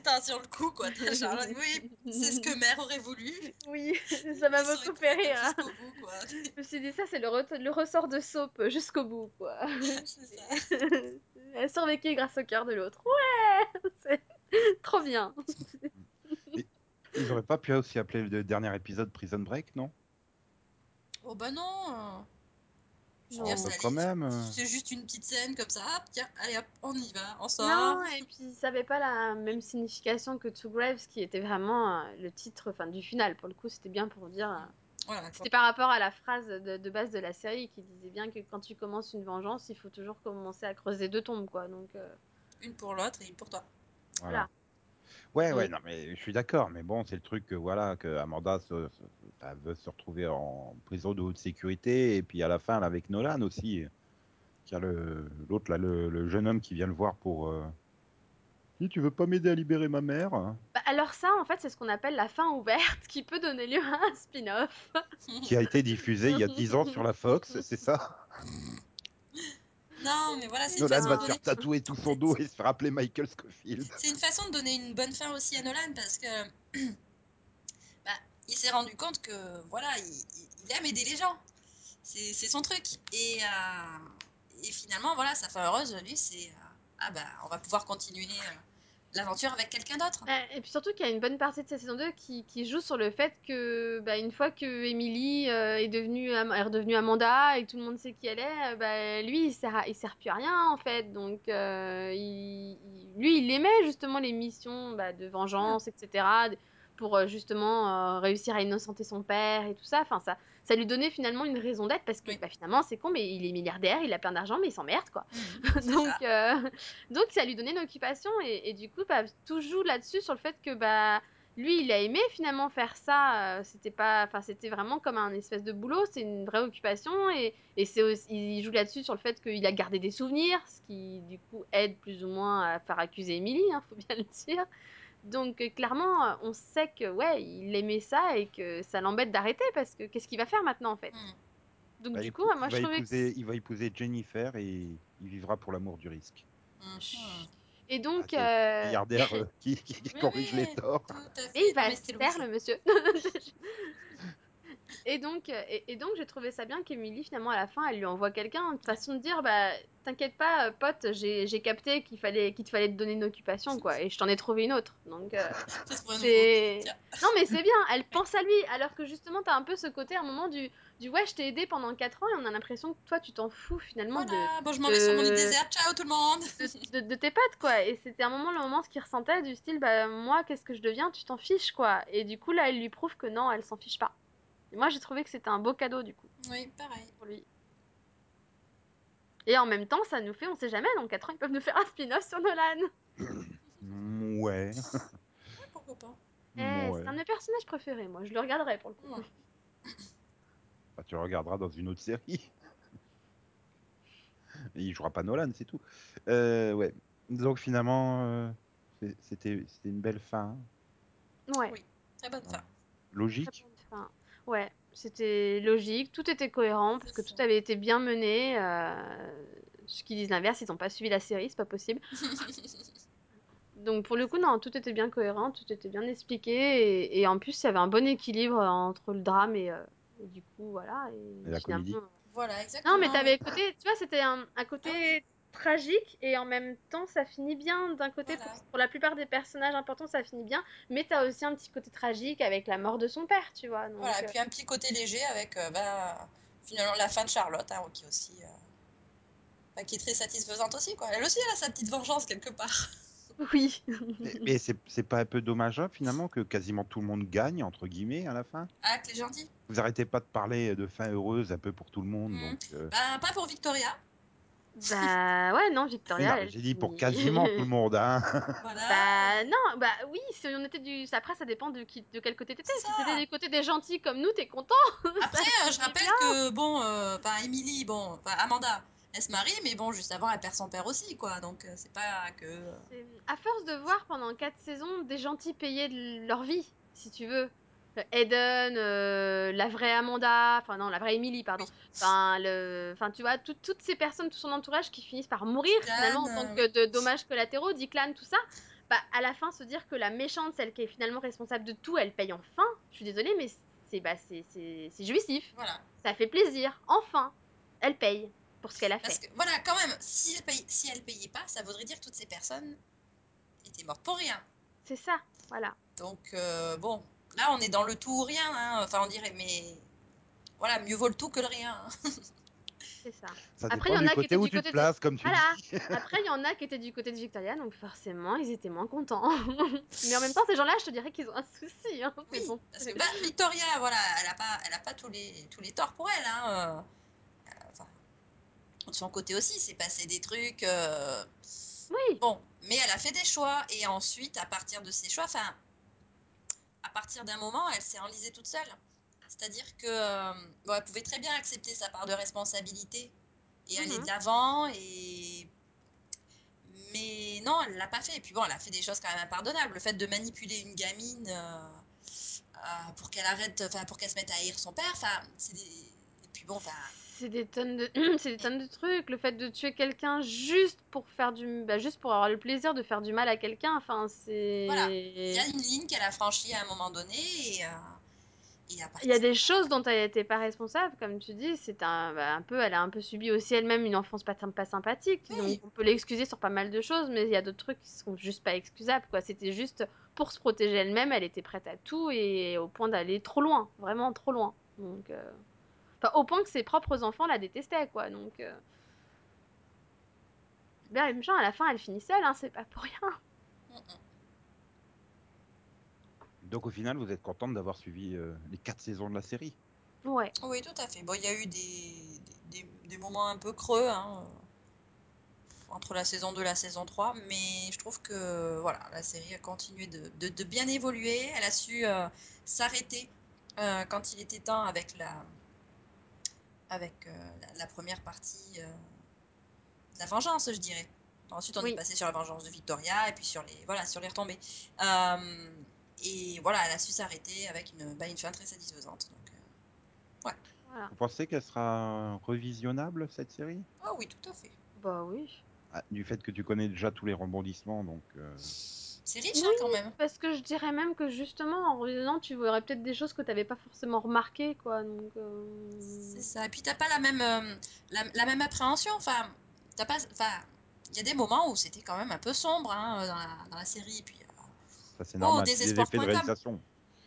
t'as sur le coup, quoi. T'as Charlotte. [LAUGHS] Oui, c'est ce que mère aurait voulu. oui [LAUGHS] ça m'a beaucoup fait rire hein. Jusqu'au bout, quoi. je me suis dit ça c'est le, re- le ressort de soap jusqu'au bout quoi c'est ça. Elle a survécu grâce au cœur de l'autre ouais [LAUGHS] c'est trop bien [LAUGHS] Ils auraient pas pu aussi appeler le dernier épisode Prison Break, non? Oh bah non. euh, Je veux Non. dire, Oh, bah, quand allait- même. euh. C'est juste une petite scène comme ça. Hop, tiens, allez hop, on y va, on sort. Non, et puis ça avait pas la même signification que Two Graves, qui était vraiment euh, le titre enfin, du final. Pour le coup, c'était bien pour dire. Voilà, C'était par rapport à la phrase de, de base de la série qui disait bien que quand tu commences une vengeance, il faut toujours commencer à creuser deux tombes, quoi. Donc, euh, une pour l'autre et une pour toi. Voilà. Voilà. Ouais, ouais, non, mais je suis d'accord, mais bon, c'est le truc que voilà, que Amanda se, se- bah, veut se retrouver en prison de haute sécurité, et puis à la fin, là, avec Nolan aussi, qui a le l'autre là, le, le jeune homme qui vient le voir pour euh, Dis, tu veux pas m'aider à libérer ma mère? Bah, alors ça, en fait, c'est ce qu'on appelle la fin ouverte, qui peut donner lieu à un spin-off. [LAUGHS] Qui a été diffusé il y a 10 ans sur la Fox, c'est ça? Non, mais voilà, c'est une Nolan façon va de se faire tatouer tout son dos et se faire appeler Michael Scofield. C'est une façon de donner une bonne fin aussi à Nolan parce que [CLEARS THROAT] bah, il s'est rendu compte que voilà, il, aime aider les gens. C'est c'est son truc. Et, euh, et finalement, voilà, sa fin heureuse, lui, c'est euh, ah bah, on va pouvoir continuer euh, l'aventure avec quelqu'un d'autre. Euh, Et puis surtout qu'il y a une bonne partie de cette saison 2 qui, qui joue sur le fait que, bah, une fois que Emily euh, est, devenue, est redevenue Amanda et tout le monde sait qui elle est, euh, bah, lui, il sert, il sert plus à rien, en fait. Donc, euh, il, lui, il aimait justement les missions bah, de vengeance, etc., pour justement réussir à innocenter son père et tout ça. Enfin, ça, ça lui donnait finalement une raison d'être parce que, Oui. bah, finalement, c'est con, mais il est milliardaire, il a plein d'argent, mais il s'emmerde, quoi. [LAUGHS] C'est donc, ça. euh, [LAUGHS] donc ça lui donnait une occupation et, et du coup bah, tout joue là-dessus sur le fait que bah lui il a aimé finalement faire ça euh, c'était pas enfin c'était vraiment comme un espèce de boulot c'est une vraie occupation et, et c'est aussi il joue là-dessus sur le fait qu'il a gardé des souvenirs ce qui du coup aide plus ou moins à faire accuser Emily hein, faut bien le dire donc euh, clairement euh, on sait que ouais il aimait ça et que ça l'embête d'arrêter parce que qu'est-ce qu'il va faire maintenant en fait? Mhm. donc Bah, du coup moi il, je va trouvais que épouser, il va épouser Jennifer et il vivra pour l'amour du risque. Mhm. et donc Ah, euh, Milliardaire [LAUGHS] euh, qui, qui- qui Oui, corrige oui, les torts. Mais il va se Louis. le monsieur. [LAUGHS] et donc, euh, et, et donc j'ai trouvé ça bien qu'Emily, finalement, à la fin, elle lui envoie quelqu'un, une façon de dire, bah, t'inquiète pas, euh, pote, j'ai capté qu'il fallait, qu'il te fallait te donner une occupation, quoi, et je t'en ai trouvé une autre. Donc, euh, [LAUGHS] c'est... Non, mais c'est bien, elle [LAUGHS] pense à lui, alors que justement, t'as un peu ce côté, à un moment, du, du ouais, je t'ai aidé pendant 4 ans, et on a l'impression que toi, tu t'en fous, finalement, de bon, je m'en vais sur mon île de- déserte. Ciao tout le monde. de, de- de tes potes quoi. Et c'était un moment le moment ce qu'il ressentait du style bah moi qu'est-ce que je deviens? Tu t'en fiches quoi. Et du coup là elle lui prouve que non elle s'en fiche pas et moi j'ai trouvé que c'était un beau cadeau du coup Oui, pareil. pour lui et en même temps ça nous fait on sait jamais dans 4 ans ils peuvent nous faire un spin-off sur Nolan [COUGHS] Ouais. Ouais, pourquoi pas. Eh, ouais. c'est un de mes personnages préférés moi je le regarderai pour le coup Ouais. [COUGHS] Bah, tu le regarderas dans une autre série. [LAUGHS] Il jouera pas Nolan, c'est tout. Euh, ouais. Donc finalement, euh, c'est- c'était une belle fin. ouais Oui. Très bonne fin. Logique. Enfin, ouais c'était logique tout était cohérent parce que tout avait été bien mené euh... ceux qui disent l'inverse ils ont pas suivi la série c'est pas possible [LAUGHS] Donc pour le coup, non, tout était bien cohérent, tout était bien expliqué, et, et en plus, il y avait un bon équilibre euh, entre le drame et, euh, et du coup, voilà. Et, Et la comédie. Voilà, exactement. Non, mais t'avais côté, tu vois, c'était un, un côté Ah. Tragique, et en même temps, ça finit bien. D'un côté, Voilà. pour, pour la plupart des personnages importants, ça finit bien, mais t'as aussi un petit côté tragique avec la mort de son père, tu vois. Donc, Voilà, et euh, puis un petit côté léger avec euh, bah, finalement la fin de Charlotte, hein, qui est aussi euh, bah, qui est très satisfaisante aussi. Quoi. Elle aussi, elle a sa petite vengeance quelque part. [LAUGHS] oui. Mais, mais c'est c'est pas un peu dommageable finalement que quasiment tout le monde gagne entre guillemets à la fin? Ah, que les gentils. Vous arrêtez pas de parler de fin heureuse un peu pour tout le monde. Mhm. Donc, euh, Bah, pas pour Victoria. Bah ouais, non, oui, Victoria. non, j'ai dit pour quasiment tout le [LAUGHS] monde. Hein. Voilà. Bah non, bah oui, si on était du... Après, ça dépend de, qui... de quel côté t'étais. Si t'étais du côté des gentils comme nous, t'es content. [LAUGHS] Après, Ça, euh, je rappelle bien. que, bon, euh, enfin, Emily, bon, enfin, Amanda, elle se marie, mais bon, juste avant, elle perd son père aussi, quoi. Donc, euh, c'est pas que. euh, C'est- À force de voir pendant 4 saisons des gentils payer de leur vie, si tu veux. Eden, euh, la vraie Amanda, enfin non, la vraie Emily, pardon. Enfin, le... enfin, tu vois, tout- toutes ces personnes, tout son entourage qui finissent par mourir finalement en tant que de dommages collatéraux, Declan, tout ça. Bah, à la fin, se dire que la méchante, celle qui est finalement responsable de tout, elle paye enfin. Je suis désolée, mais c'est bah, c'est- jouissif. Voilà. Ça fait plaisir. Enfin, elle paye pour ce qu'elle a Parce fait. que, voilà, quand même, si elle, paye, si elle payait pas, ça voudrait dire que toutes ces personnes étaient mortes pour rien. C'est ça, voilà. Donc, euh, bon, là, on est dans le tout ou rien, hein. Enfin, on dirait, mais. Voilà, mieux vaut le tout que le rien. [LAUGHS] C'est ça. Ça Après, il y en du a qui côté étaient où du tu côté te de- places, comme tu Voilà. dis. [LAUGHS] Après, il y en a qui étaient du côté de Victoria, donc forcément, ils étaient moins contents. [LAUGHS] Mais en même temps, ces gens-là, je te dirais qu'ils ont un souci. Hein. Oui, bon. parce que bah, Victoria, voilà, elle a pas, elle a pas tous les, tous les torts pour elle. Hein. euh, enfin, de son côté aussi, c'est passé des trucs. euh, Oui, Bon, mais elle a fait des choix et ensuite, à partir de ces choix, enfin, à partir d'un moment, elle s'est enlisée toute seule. C'est-à-dire que euh, bon, elle pouvait très bien accepter sa part de responsabilité et aller Mhm. de l'avant et mais non, elle l'a pas fait. Et puis bon, elle a fait des choses quand même impardonnables. Le fait de manipuler une gamine euh, euh, pour qu'elle arrête, enfin pour qu'elle se mette à haïr son père, enfin, des. Et puis bon, enfin, C'est des tonnes de, [CLEARS THROAT] c'est des tonnes de trucs. Le fait de tuer quelqu'un juste pour faire du, bah, juste pour avoir le plaisir de faire du mal à quelqu'un. Enfin, c'est. Voilà. il y a une ligne qu'elle a franchie à un moment donné et, euh, et à Il y a des choses dont elle n'était pas responsable, comme tu dis. C'est un, bah, un peu, elle a un peu subi aussi elle-même une enfance pas, pas sympathique. Oui. Donc on peut l'excuser sur pas mal de choses, mais il y a d'autres trucs qui sont juste pas excusables. Quoi, c'était juste pour se protéger elle-même. Elle était prête à tout et au point d'aller trop loin, vraiment trop loin. Donc, euh, enfin, au point que ses propres enfants la détestaient, quoi. Donc, euh... bien et méchant, à la fin, elle finit seule. Hein, c'est pas pour rien. Donc au final, vous êtes contente d'avoir suivi euh, les quatre saisons de la série. Ouais. Oui, tout à fait. Bon, il y a eu des, des, moments un peu creux hein, euh, entre la saison 2 et la saison 3, mais je trouve que voilà, la série a continué de, de- de bien évoluer. Elle a su euh, s'arrêter euh, quand il était temps avec la, avec, euh, la, la première partie euh, de la vengeance, je dirais. Ensuite, on Oui. est passé sur la vengeance de Victoria et puis sur les, voilà, sur les retombées. Euh, et voilà, elle a su s'arrêter avec une, bah, une fin très satisfaisante. Donc, euh, Voilà. Vous pensez qu'elle sera revisionnable cette série? Oh oui, tout à fait. Bah oui. Ah, Du fait que tu connais déjà tous les rebondissements, donc. euh, C'est riche hein, Oui. quand même. Parce que je dirais même que justement, en revenant, tu verrais peut-être des choses que t'avais pas forcément remarquées, quoi. Donc. euh, C'est ça. Et puis t'as pas la même, euh, la, la même appréhension. Enfin, t'as pas, enfin, il y a des moments où c'était quand même un peu sombre hein, dans, la, dans la série. Et puis euh, ça c'est Oh, normal. c'est des effets de désespoir.com. réalisation.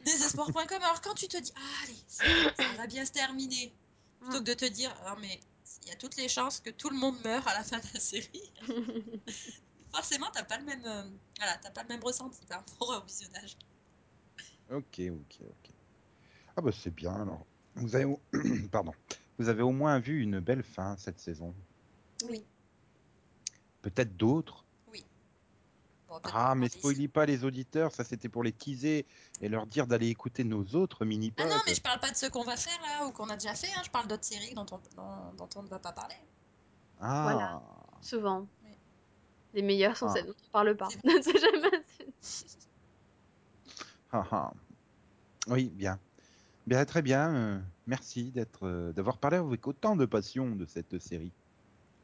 désespoir.com. Alors quand tu te dis, ah, allez, ça, ça va bien se terminer, plutôt que de te dire, ah mais il y a toutes les chances que tout le monde meure à la fin de la série. [LAUGHS] Forcément, t'as pas le même, euh, voilà, t'as pas le même ressenti par rapport au visionnage. Ok, ok, ok. Ah bah c'est bien alors. Vous avez, au- [CLEARS THROAT] pardon. Vous avez au moins vu une belle fin cette saison. Oui. Peut-être d'autres? Bon, peut-être Ah mais spoilie pas les auditeurs. Ça c'était pour les teaser et leur dire d'aller écouter nos autres mini Ah non, mais je parle pas de ceux qu'on va faire là ou qu'on a déjà fait. Hein. Je parle d'autres séries dont on, dont, dont on ne va pas parler. Ah. Voilà. Souvent. Les meilleures sont Ah. celles dont on parle pas. [LAUGHS] Ah, ah. Oui, bien. Bien, très bien. euh, merci d'être, euh, d'avoir parlé avec autant de passion de cette série.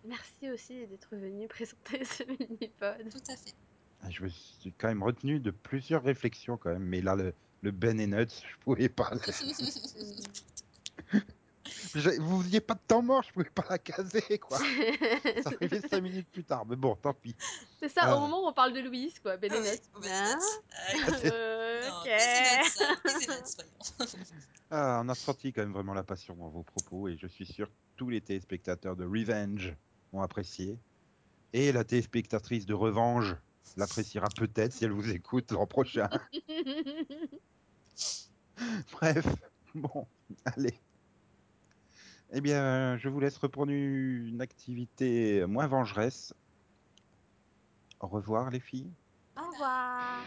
Merci aussi d'être venu présenter [LAUGHS] ce mini-pod. Tout à fait. Ah, Je me suis quand même retenu de plusieurs réflexions quand même, mais là le, le Ben et Nuts, je pouvais pas. [LAUGHS] [LAUGHS] Vous n'aviez pas de temps mort, je pouvais pas la caser quoi. Ça arrivait cinq [LAUGHS] minutes plus tard, mais bon, tant pis. C'est ça, au Ah. moment où on parle de Louise, quoi. Ah oui, Euh, ok. Voyons. [LAUGHS] Ah, on a senti quand même vraiment la passion dans vos propos et je suis sûr que tous les téléspectateurs de Revenge ont apprécié. Et la téléspectatrice de Revanche l'appréciera peut-être si elle vous écoute l'an prochain. Bref, bon, allez. Eh bien, je vous laisse reprendre une activité moins vengeresse. Au revoir les filles. Au revoir.